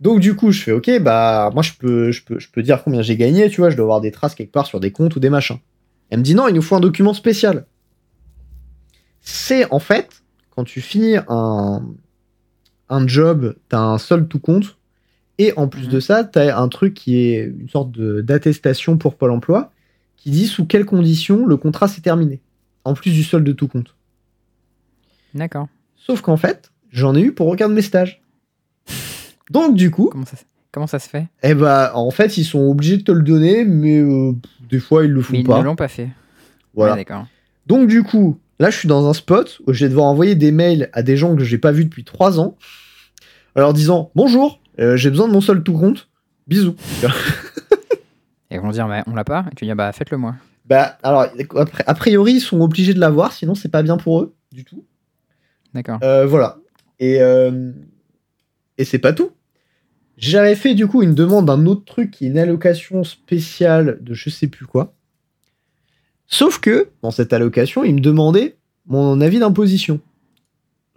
Donc, du coup, je fais, ok, bah, moi, je peux, je peux, je peux dire combien j'ai gagné, tu vois, je dois avoir des traces quelque part sur des comptes ou des machins. Elle me dit, non, il nous faut un document spécial. C'est en fait, quand tu finis un, un job, t'as un solde tout compte, et en plus Mhm. de ça, t'as un truc qui est une sorte d'attestation pour Pôle emploi qui dit sous quelles conditions le contrat s'est terminé, en plus du solde de tout compte. D'accord. Sauf qu'en fait, j'en ai eu pour aucun de mes stages. Donc du coup, Comment ça, se- comment ça se fait? Eh bah, en fait, ils sont obligés de te le donner, mais euh, des fois, ils le font Mais ils pas. ne l'ont pas fait. Voilà. Ouais, d'accord. Donc du coup, là je suis dans un spot où je vais devoir envoyer des mails à des gens que j'ai pas vus depuis trois ans, en leur disant bonjour, euh, j'ai besoin de mon seul tout compte, bisous. Et ils vont dire, bah, on l'a pas? Et tu dis, bah, faites-le moi. bah alors a priori ils sont obligés de l'avoir, sinon c'est pas bien pour eux du tout. D'accord. Euh, voilà. Et euh, et c'est pas tout. J'avais fait du coup une demande d'un autre truc qui est une allocation spéciale de je sais plus quoi. Sauf que dans cette allocation, ils me demandaient mon avis d'imposition.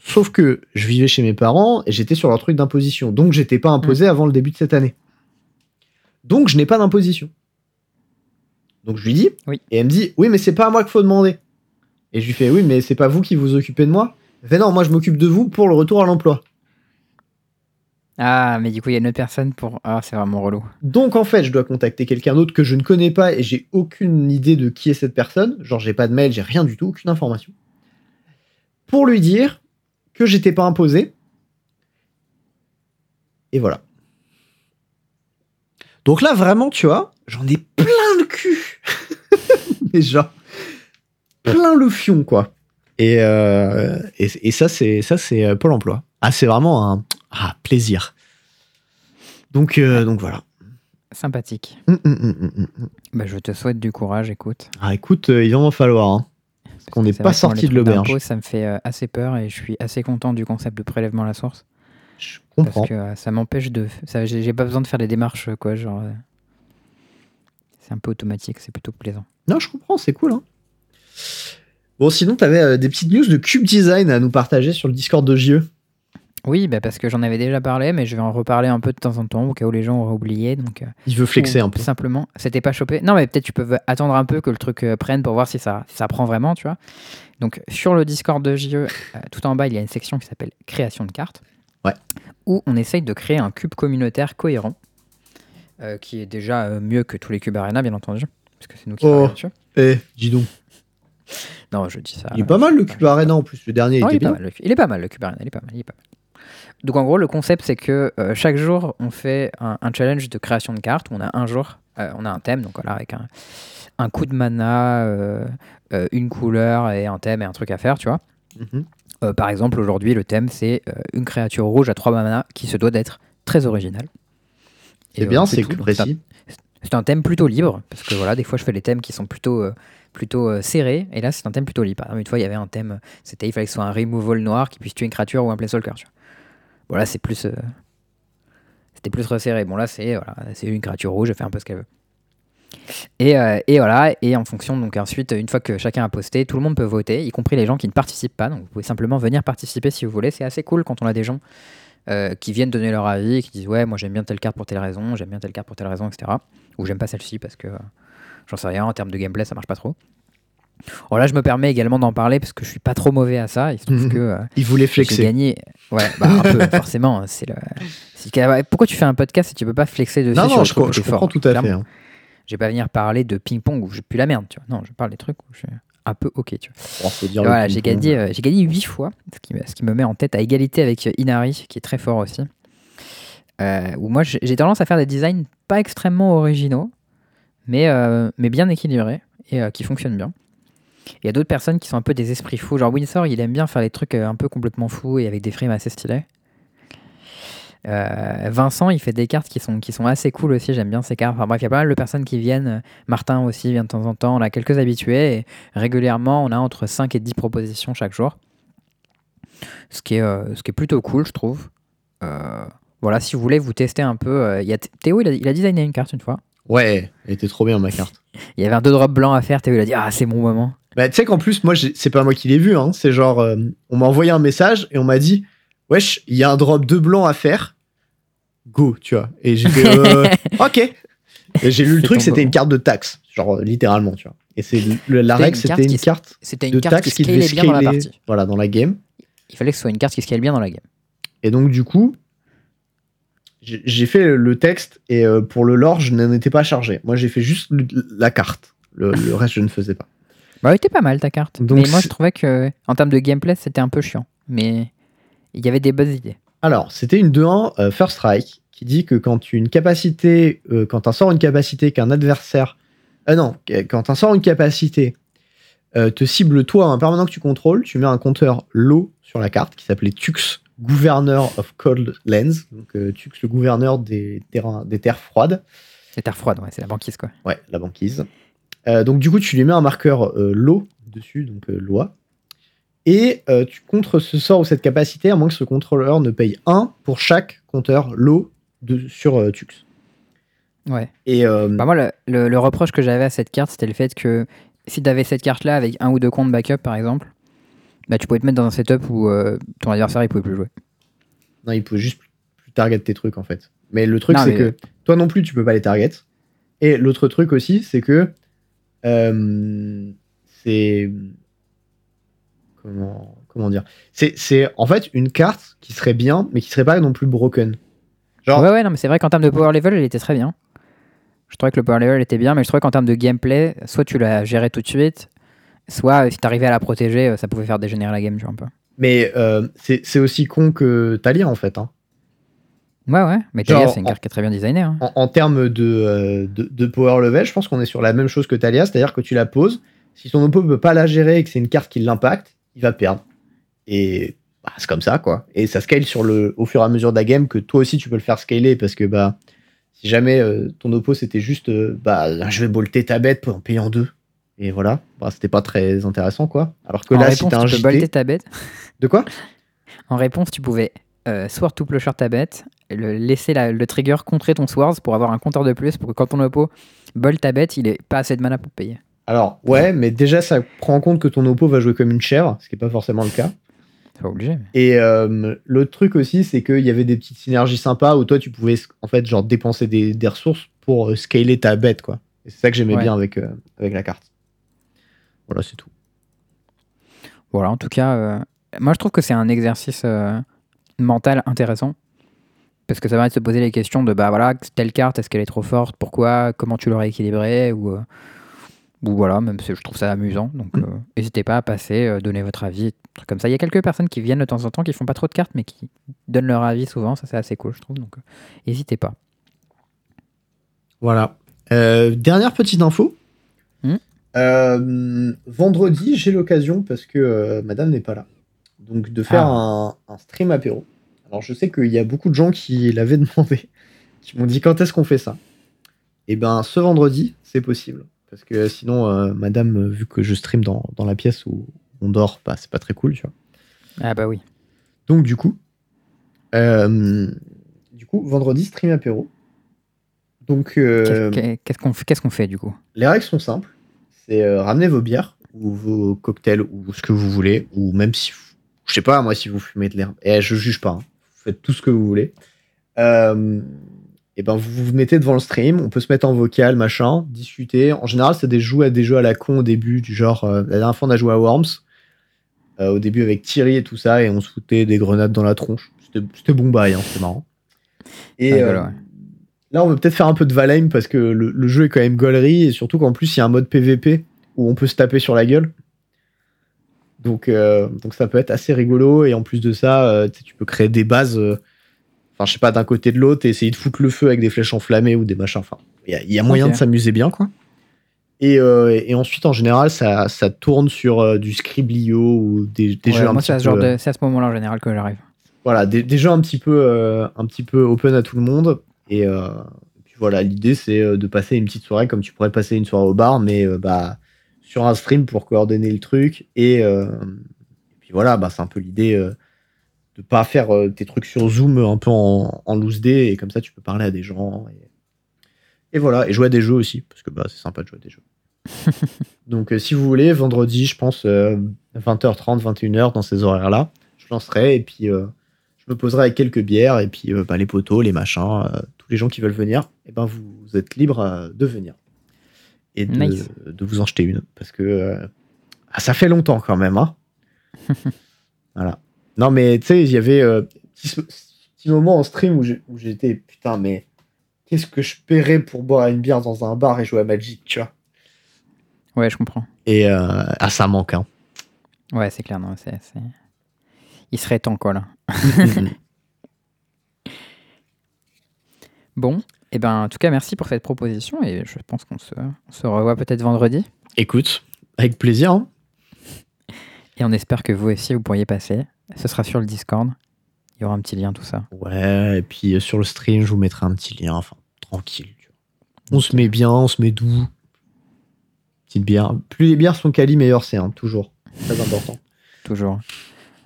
Sauf que je vivais chez mes parents et j'étais sur leur truc d'imposition. Donc j'étais pas imposé avant le début de cette année. Donc je n'ai pas d'imposition. Donc je lui dis Oui. et elle me dit "Oui, mais c'est pas à moi qu'il faut demander." Et je lui fais "Oui, mais c'est pas vous qui vous occupez de moi." Elle fait "Non, moi je m'occupe de vous pour le retour à l'emploi." Ah, mais du coup, il y a une autre personne pour. Ah, c'est vraiment relou. Donc en fait, je dois contacter quelqu'un d'autre que je ne connais pas et j'ai aucune idée de qui est cette personne. Genre, j'ai pas de mail, j'ai rien du tout, aucune information. Pour lui dire que j'étais pas imposé. Et voilà. Donc là, vraiment, tu vois, j'en ai plein le cul. Mais genre, plein le fion, quoi. Et, euh, ça, c'est ça, c'est euh, Pôle emploi. Ah, c'est vraiment un ah, plaisir. Donc, euh, donc voilà. Sympathique. Hum, hum, hum. Bah, je te souhaite du courage, écoute. Ah, écoute, euh, il va en falloir. hein. qu'on n'est pas sorti de l'auberge. Ça me fait euh, assez peur et je suis assez content du concept de prélèvement à la source. Je comprends. Parce que ça m'empêche de. J'ai pas besoin de faire des démarches, quoi. Genre. C'est un peu automatique, c'est plutôt plaisant. Non, je comprends, c'est cool. Hein. Bon, sinon, t'avais euh, des petites news de Cube Design à nous partager sur le Discord de JE. Oui, bah parce que j'en avais déjà parlé, mais je vais en reparler un peu de temps en temps, au cas où les gens auraient oublié. Donc, euh, Il veut flexer un peu. Simplement, c'était pas chopé. Non, mais peut-être tu peux attendre un peu que le truc euh, prenne pour voir si ça, si ça prend vraiment, tu vois. Donc, sur le Discord de JE, euh, tout en bas, il y a une section qui s'appelle Création de cartes. Ouais. Où on essaye de créer un cube communautaire cohérent, euh, qui est déjà mieux que tous les cubes Arena, bien entendu. Parce que c'est nous qui Oh. dessus. Eh, dis donc. Non, je dis ça. Il est pas mal le Cube Arena en plus. Le dernier Non, il, était est bien. mal, le, il est pas mal, le cube Arena, il est pas mal, il est pas mal. Donc en gros, le concept, c'est que euh, chaque jour, on fait un, un challenge de création de cartes. Où on a un jour, euh, on a un thème, donc voilà, avec un, un coup de mana, euh, une couleur et un thème et un truc à faire, tu vois. Mhm. Par exemple, aujourd'hui, le thème, c'est une créature rouge à 3 mana qui se doit d'être très originale. Et, C'est euh, bien, c'est un- précis. c'est un thème plutôt libre, parce que voilà, des fois je fais des thèmes qui sont plutôt, euh, plutôt euh, serrés, et là c'est un thème plutôt libre. Par exemple, une fois il y avait un thème, c'était il fallait que ce soit un removal noir qui puisse tuer une créature ou un planeswalker. Tu vois. Voilà, c'est plus. euh, c'était plus resserré. Bon, là c'est voilà, une créature rouge, elle fait un peu ce qu'elle veut. Et, euh, et voilà, et en fonction, donc ensuite, une fois que chacun a posté, tout le monde peut voter, y compris les gens qui ne participent pas. Donc vous pouvez simplement venir participer si vous voulez. C'est assez cool quand on a des gens euh, qui viennent donner leur avis, qui disent ouais, moi j'aime bien telle carte pour telle raison, j'aime bien telle carte pour telle raison, etc. Ou j'aime pas celle-ci parce que j'en sais rien, en termes de gameplay ça marche pas trop. Alors là, je me permets également d'en parler parce que je suis pas trop mauvais à ça. Il se trouve Mhm. que euh, Il voulait j'ai flexer. gagné. Ouais, bah un peu, forcément. C'est le. Pourquoi tu fais un podcast si tu peux pas flexer dessus Non, non, je, co- je comprends fort, tout à clairement. fait. hein. Je vais pas venir parler de ping-pong où je pue la merde, tu vois. Non, je parle des trucs où je suis un peu ok, tu vois. Oh, dire voilà, j'ai gagné, euh, j'ai gagné 8 fois, ce qui, me- ce qui me met en tête à égalité avec euh, Inari, qui est très fort aussi. Euh, où moi, j'ai tendance à faire des designs pas extrêmement originaux, mais, euh, mais bien équilibrés et euh, qui fonctionnent bien. Il y a d'autres personnes qui sont un peu des esprits fous. Genre Winsor, il aime bien faire des trucs euh, un peu complètement fous et avec des frames assez stylés. Euh, Vincent, il fait des cartes qui sont, qui sont assez cool aussi. J'aime bien ces cartes. Enfin bref, il y a pas mal de personnes qui viennent. Martin aussi vient de temps en temps. On a quelques habitués. Et régulièrement, on a entre 5 et 10 propositions chaque jour. Ce qui est, euh, ce qui est plutôt cool, je trouve. Euh, voilà, si vous voulez vous tester un peu. il y a Théo, il a, il a designé une carte une fois. Ouais, elle était trop bien ma carte. Il y avait un 2 drop blanc à faire. Théo, il a dit Ah, c'est mon moment. Bah, tu sais qu'en plus, moi, c'est pas moi qui l'ai vu. Hein. C'est genre, euh, on m'a envoyé un message et on m'a dit, wesh, il y a un drop de blanc à faire. Go, tu vois. Et j'ai fait, euh, ok. Et j'ai lu le truc, c'était une carte de taxe. Genre, euh, littéralement, tu vois. Et c'est la C'était règle, une c'était carte une carte C'était de une carte taxe qui qui devait scalait bien dans la partie. voilà, dans la game. Il fallait que ce soit une carte qui scale bien dans la game. Et donc, du coup, j'ai fait le texte et pour le lore, je n'en étais pas chargé. Moi, j'ai fait juste la carte. Le, le reste, je ne faisais pas. Bah, elle était pas mal ta carte. Donc mais moi, je trouvais que en termes de gameplay, c'était un peu chiant. Mais Il y avait des bonnes idées. Alors, c'était une 2-1 euh, First Strike qui dit que quand une capacité, euh, quand un sort une capacité qu'un adversaire, euh, non, quand un sort une capacité te cible toi, un permanent que tu contrôles, tu mets un compteur low sur la carte qui s'appelait Tux, Gouverneur of Cold Lands, donc Tux, le gouverneur des, terrains, des terres froides. C'est terre froide, ouais, c'est la banquise quoi. Ouais, la banquise. Euh, donc du coup, tu lui mets un marqueur euh, low dessus, donc euh, loi. Et euh, tu contres ce sort ou cette capacité à moins que ce contrôleur ne paye 1 pour chaque compteur low de, sur Tux. Ouais. Et Bah, moi, le, le- le reproche que j'avais à cette carte, c'était le fait que si tu avais cette carte-là avec un ou deux comptes backup, par exemple, bah, tu pouvais te mettre dans un setup où ton adversaire il pouvait plus jouer. non, il pouvait juste plus target tes trucs en fait. Mais le truc, c'est que toi non plus, tu peux pas les target. Et l'autre truc aussi, c'est que euh, c'est comment comment dire? C'est c'est en fait une carte qui serait bien, mais qui serait pas non plus broken. Genre, Ouais, ouais, non, mais c'est vrai qu'en termes de power level, elle était très bien. Je trouvais que le power level était bien, mais je trouvais qu'en termes de gameplay, soit tu la gérais tout de suite, soit si t'arrivais à la protéger, euh, ça pouvait faire dégénérer la game, tu vois, un peu. mais euh, c'est c'est aussi con que Talia en fait. hein. Ouais, ouais, mais Talia, c'est une en- carte qui est très bien designée. hein. En, en termes de, euh, de, de power level, je pense qu'on est sur la même chose que Talia, c'est-à-dire que tu la poses. Si ton oppo peut pas la gérer et que c'est une carte qui l'impacte, il va perdre. Et bah, c'est comme ça, quoi. Et ça scale sur le, au fur et à mesure de la game que toi aussi tu peux le faire scaler parce que bah, si jamais euh, ton oppo c'était juste euh, bah, je vais bolter ta bête en payant deux. Et voilà, bah, c'était pas très intéressant, quoi. Alors que en là, si réponse, t'as un tu peux bolter ta bête. De quoi? En réponse, tu pouvais euh, sword to ta bête, le, laisser la- le trigger contrer ton swords pour avoir un compteur de plus, pour que quand ton oppo bolt ta bête, il ait pas assez de mana pour payer. Alors, ouais, mais déjà, ça prend en compte que ton oppo va jouer comme une chèvre, ce qui n'est pas forcément le cas. C'est pas obligé. mais- Et euh, l'autre truc aussi, c'est qu'il y avait des petites synergies sympas où toi, tu pouvais en fait genre dépenser des, des ressources pour euh, scaler ta bête, quoi. Et c'est ça que j'aimais Ouais. bien avec, euh, avec la carte. Voilà, c'est tout. Voilà, en tout cas, euh, moi je trouve que c'est un exercice mental intéressant. Parce que ça permet de se poser les questions de bah voilà, telle carte, est-ce qu'elle est trop forte? Pourquoi? Comment tu l'aurais équilibrée? Ou, euh, ou voilà, même si je trouve ça amusant. Donc Mm. euh, n'hésitez pas à passer, euh, donner votre avis, trucs comme ça. Il y a quelques personnes qui viennent de temps en temps qui font pas trop de cartes, mais qui donnent leur avis souvent. Ça c'est assez cool, je trouve. Donc n'hésitez pas. Voilà. Dernière petite info. Euh, vendredi, j'ai l'occasion, parce que madame n'est pas là, donc de faire un, un stream apéro. Alors, je sais qu'il y a beaucoup de gens qui l'avaient demandé, qui m'ont dit quand est-ce qu'on fait ça? Et ben, ce vendredi, c'est possible. Parce que sinon, euh, madame, vu que je stream dans, dans la pièce où on dort, bah, c'est pas très cool, tu vois. Ah bah oui. Donc du coup, euh, du coup, vendredi stream apéro. Donc euh, Qu'est-ce qu'on fait, qu'est-ce qu'on fait du coup? les règles sont simples. C'est euh, ramener vos bières ou vos cocktails ou ce que vous voulez, ou même si, vous- je sais pas moi si vous fumez de l'herbe. Et je juge pas. hein. Vous faites tout ce que vous voulez. Euh, et ben vous vous mettez devant le stream. On peut se mettre en vocal, machin, discuter. En général, c'est des jeux à des jeux à la con au début, du genre euh, la dernière fois on a joué à Worms. euh, au début avec Thierry et tout ça, et on se foutait des grenades dans la tronche. C'était bon bail, hein, c'était marrant. Et Ah, ouais. là, on veut peut-être faire un peu de Valheim parce que le, le jeu est quand même gaulerie, et surtout qu'en plus, il y a un mode PVP où on peut se taper sur la gueule. Donc, euh, donc ça peut être assez rigolo, et en plus de ça, euh, tu peux créer des bases, euh, enfin, je sais pas, d'un côté de l'autre, et essayer de foutre le feu avec des flèches enflammées ou des machins. Enfin, il y a, y a moyen de s'amuser bien, quoi. Et, euh, et ensuite, en général, ça, ça tourne sur euh, du Scriblio ou des, des Ouais, jeux un petit c'est à, ce peu, c'est à ce moment-là en général que j'arrive. voilà, des, des jeux un petit peu, euh, un petit peu open à tout le monde. Et euh, puis voilà, l'idée c'est de passer une petite soirée comme tu pourrais passer une soirée au bar, mais bah, sur un stream pour coordonner le truc. Et, euh, et puis voilà, bah, c'est un peu l'idée euh, de pas faire euh, tes trucs sur Zoom un peu en, en loose day, et comme ça tu peux parler à des gens. Et, et voilà, et jouer à des jeux aussi, parce que bah, c'est sympa de jouer à des jeux. Donc euh, si vous voulez, vendredi, je pense euh, 20h30, 21h dans ces horaires-là, je lancerai et puis je me poserai avec quelques bières et puis euh, bah, les poteaux, les machins, euh, tous les gens qui veulent venir, et ben vous êtes libres euh, de venir et de, Nice. de vous en jeter une parce que euh, ah, ça fait longtemps quand même. Hein voilà. Non mais tu sais, il y avait euh, petit, petit moment en stream où j'étais putain mais qu'est-ce que je paierais pour boire une bière dans un bar et jouer à Magic, tu vois? Ouais, je comprends. Et euh, ah ça manque hein. Ouais, c'est clair. Non, c'est, c'est- il serait temps, quoi, là. bon, eh ben, en tout cas, merci pour cette proposition et je pense qu'on se, on se revoit peut-être vendredi. Écoute, avec plaisir. hein. Et on espère que vous aussi, vous pourriez passer. Ce sera sur le Discord. Il y aura un petit lien, tout ça. Ouais, et puis euh, sur le stream, je vous mettrai un petit lien, enfin, tranquille. On se met bien, on se met doux. Petite bière. Plus les bières sont quali, meilleur c'est, hein, toujours. Très important. Toujours.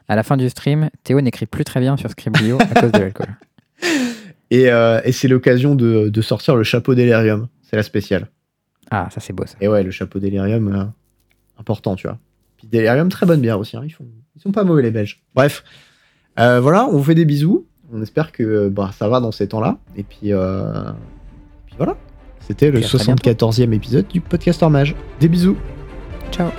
À la fin du stream, Théo n'écrit plus très bien sur Scriblio à cause de l'alcool. Et, euh, et c'est l'occasion de, de sortir le chapeau d'Elerium. C'est la spéciale. Ah, ça c'est beau ça. Et ouais, le chapeau d'Elerium, euh, important, tu vois. Puis Delirium, très bonne bière aussi. hein, Ils, font, ils sont pas mauvais, les Belges. Bref. Euh, voilà, on vous fait des bisous. On espère que bah, ça va dans ces temps-là. Et puis, euh, puis voilà. C'était le Puis à très bientôt. 74e épisode du Podcaster Mage. Des bisous. Ciao.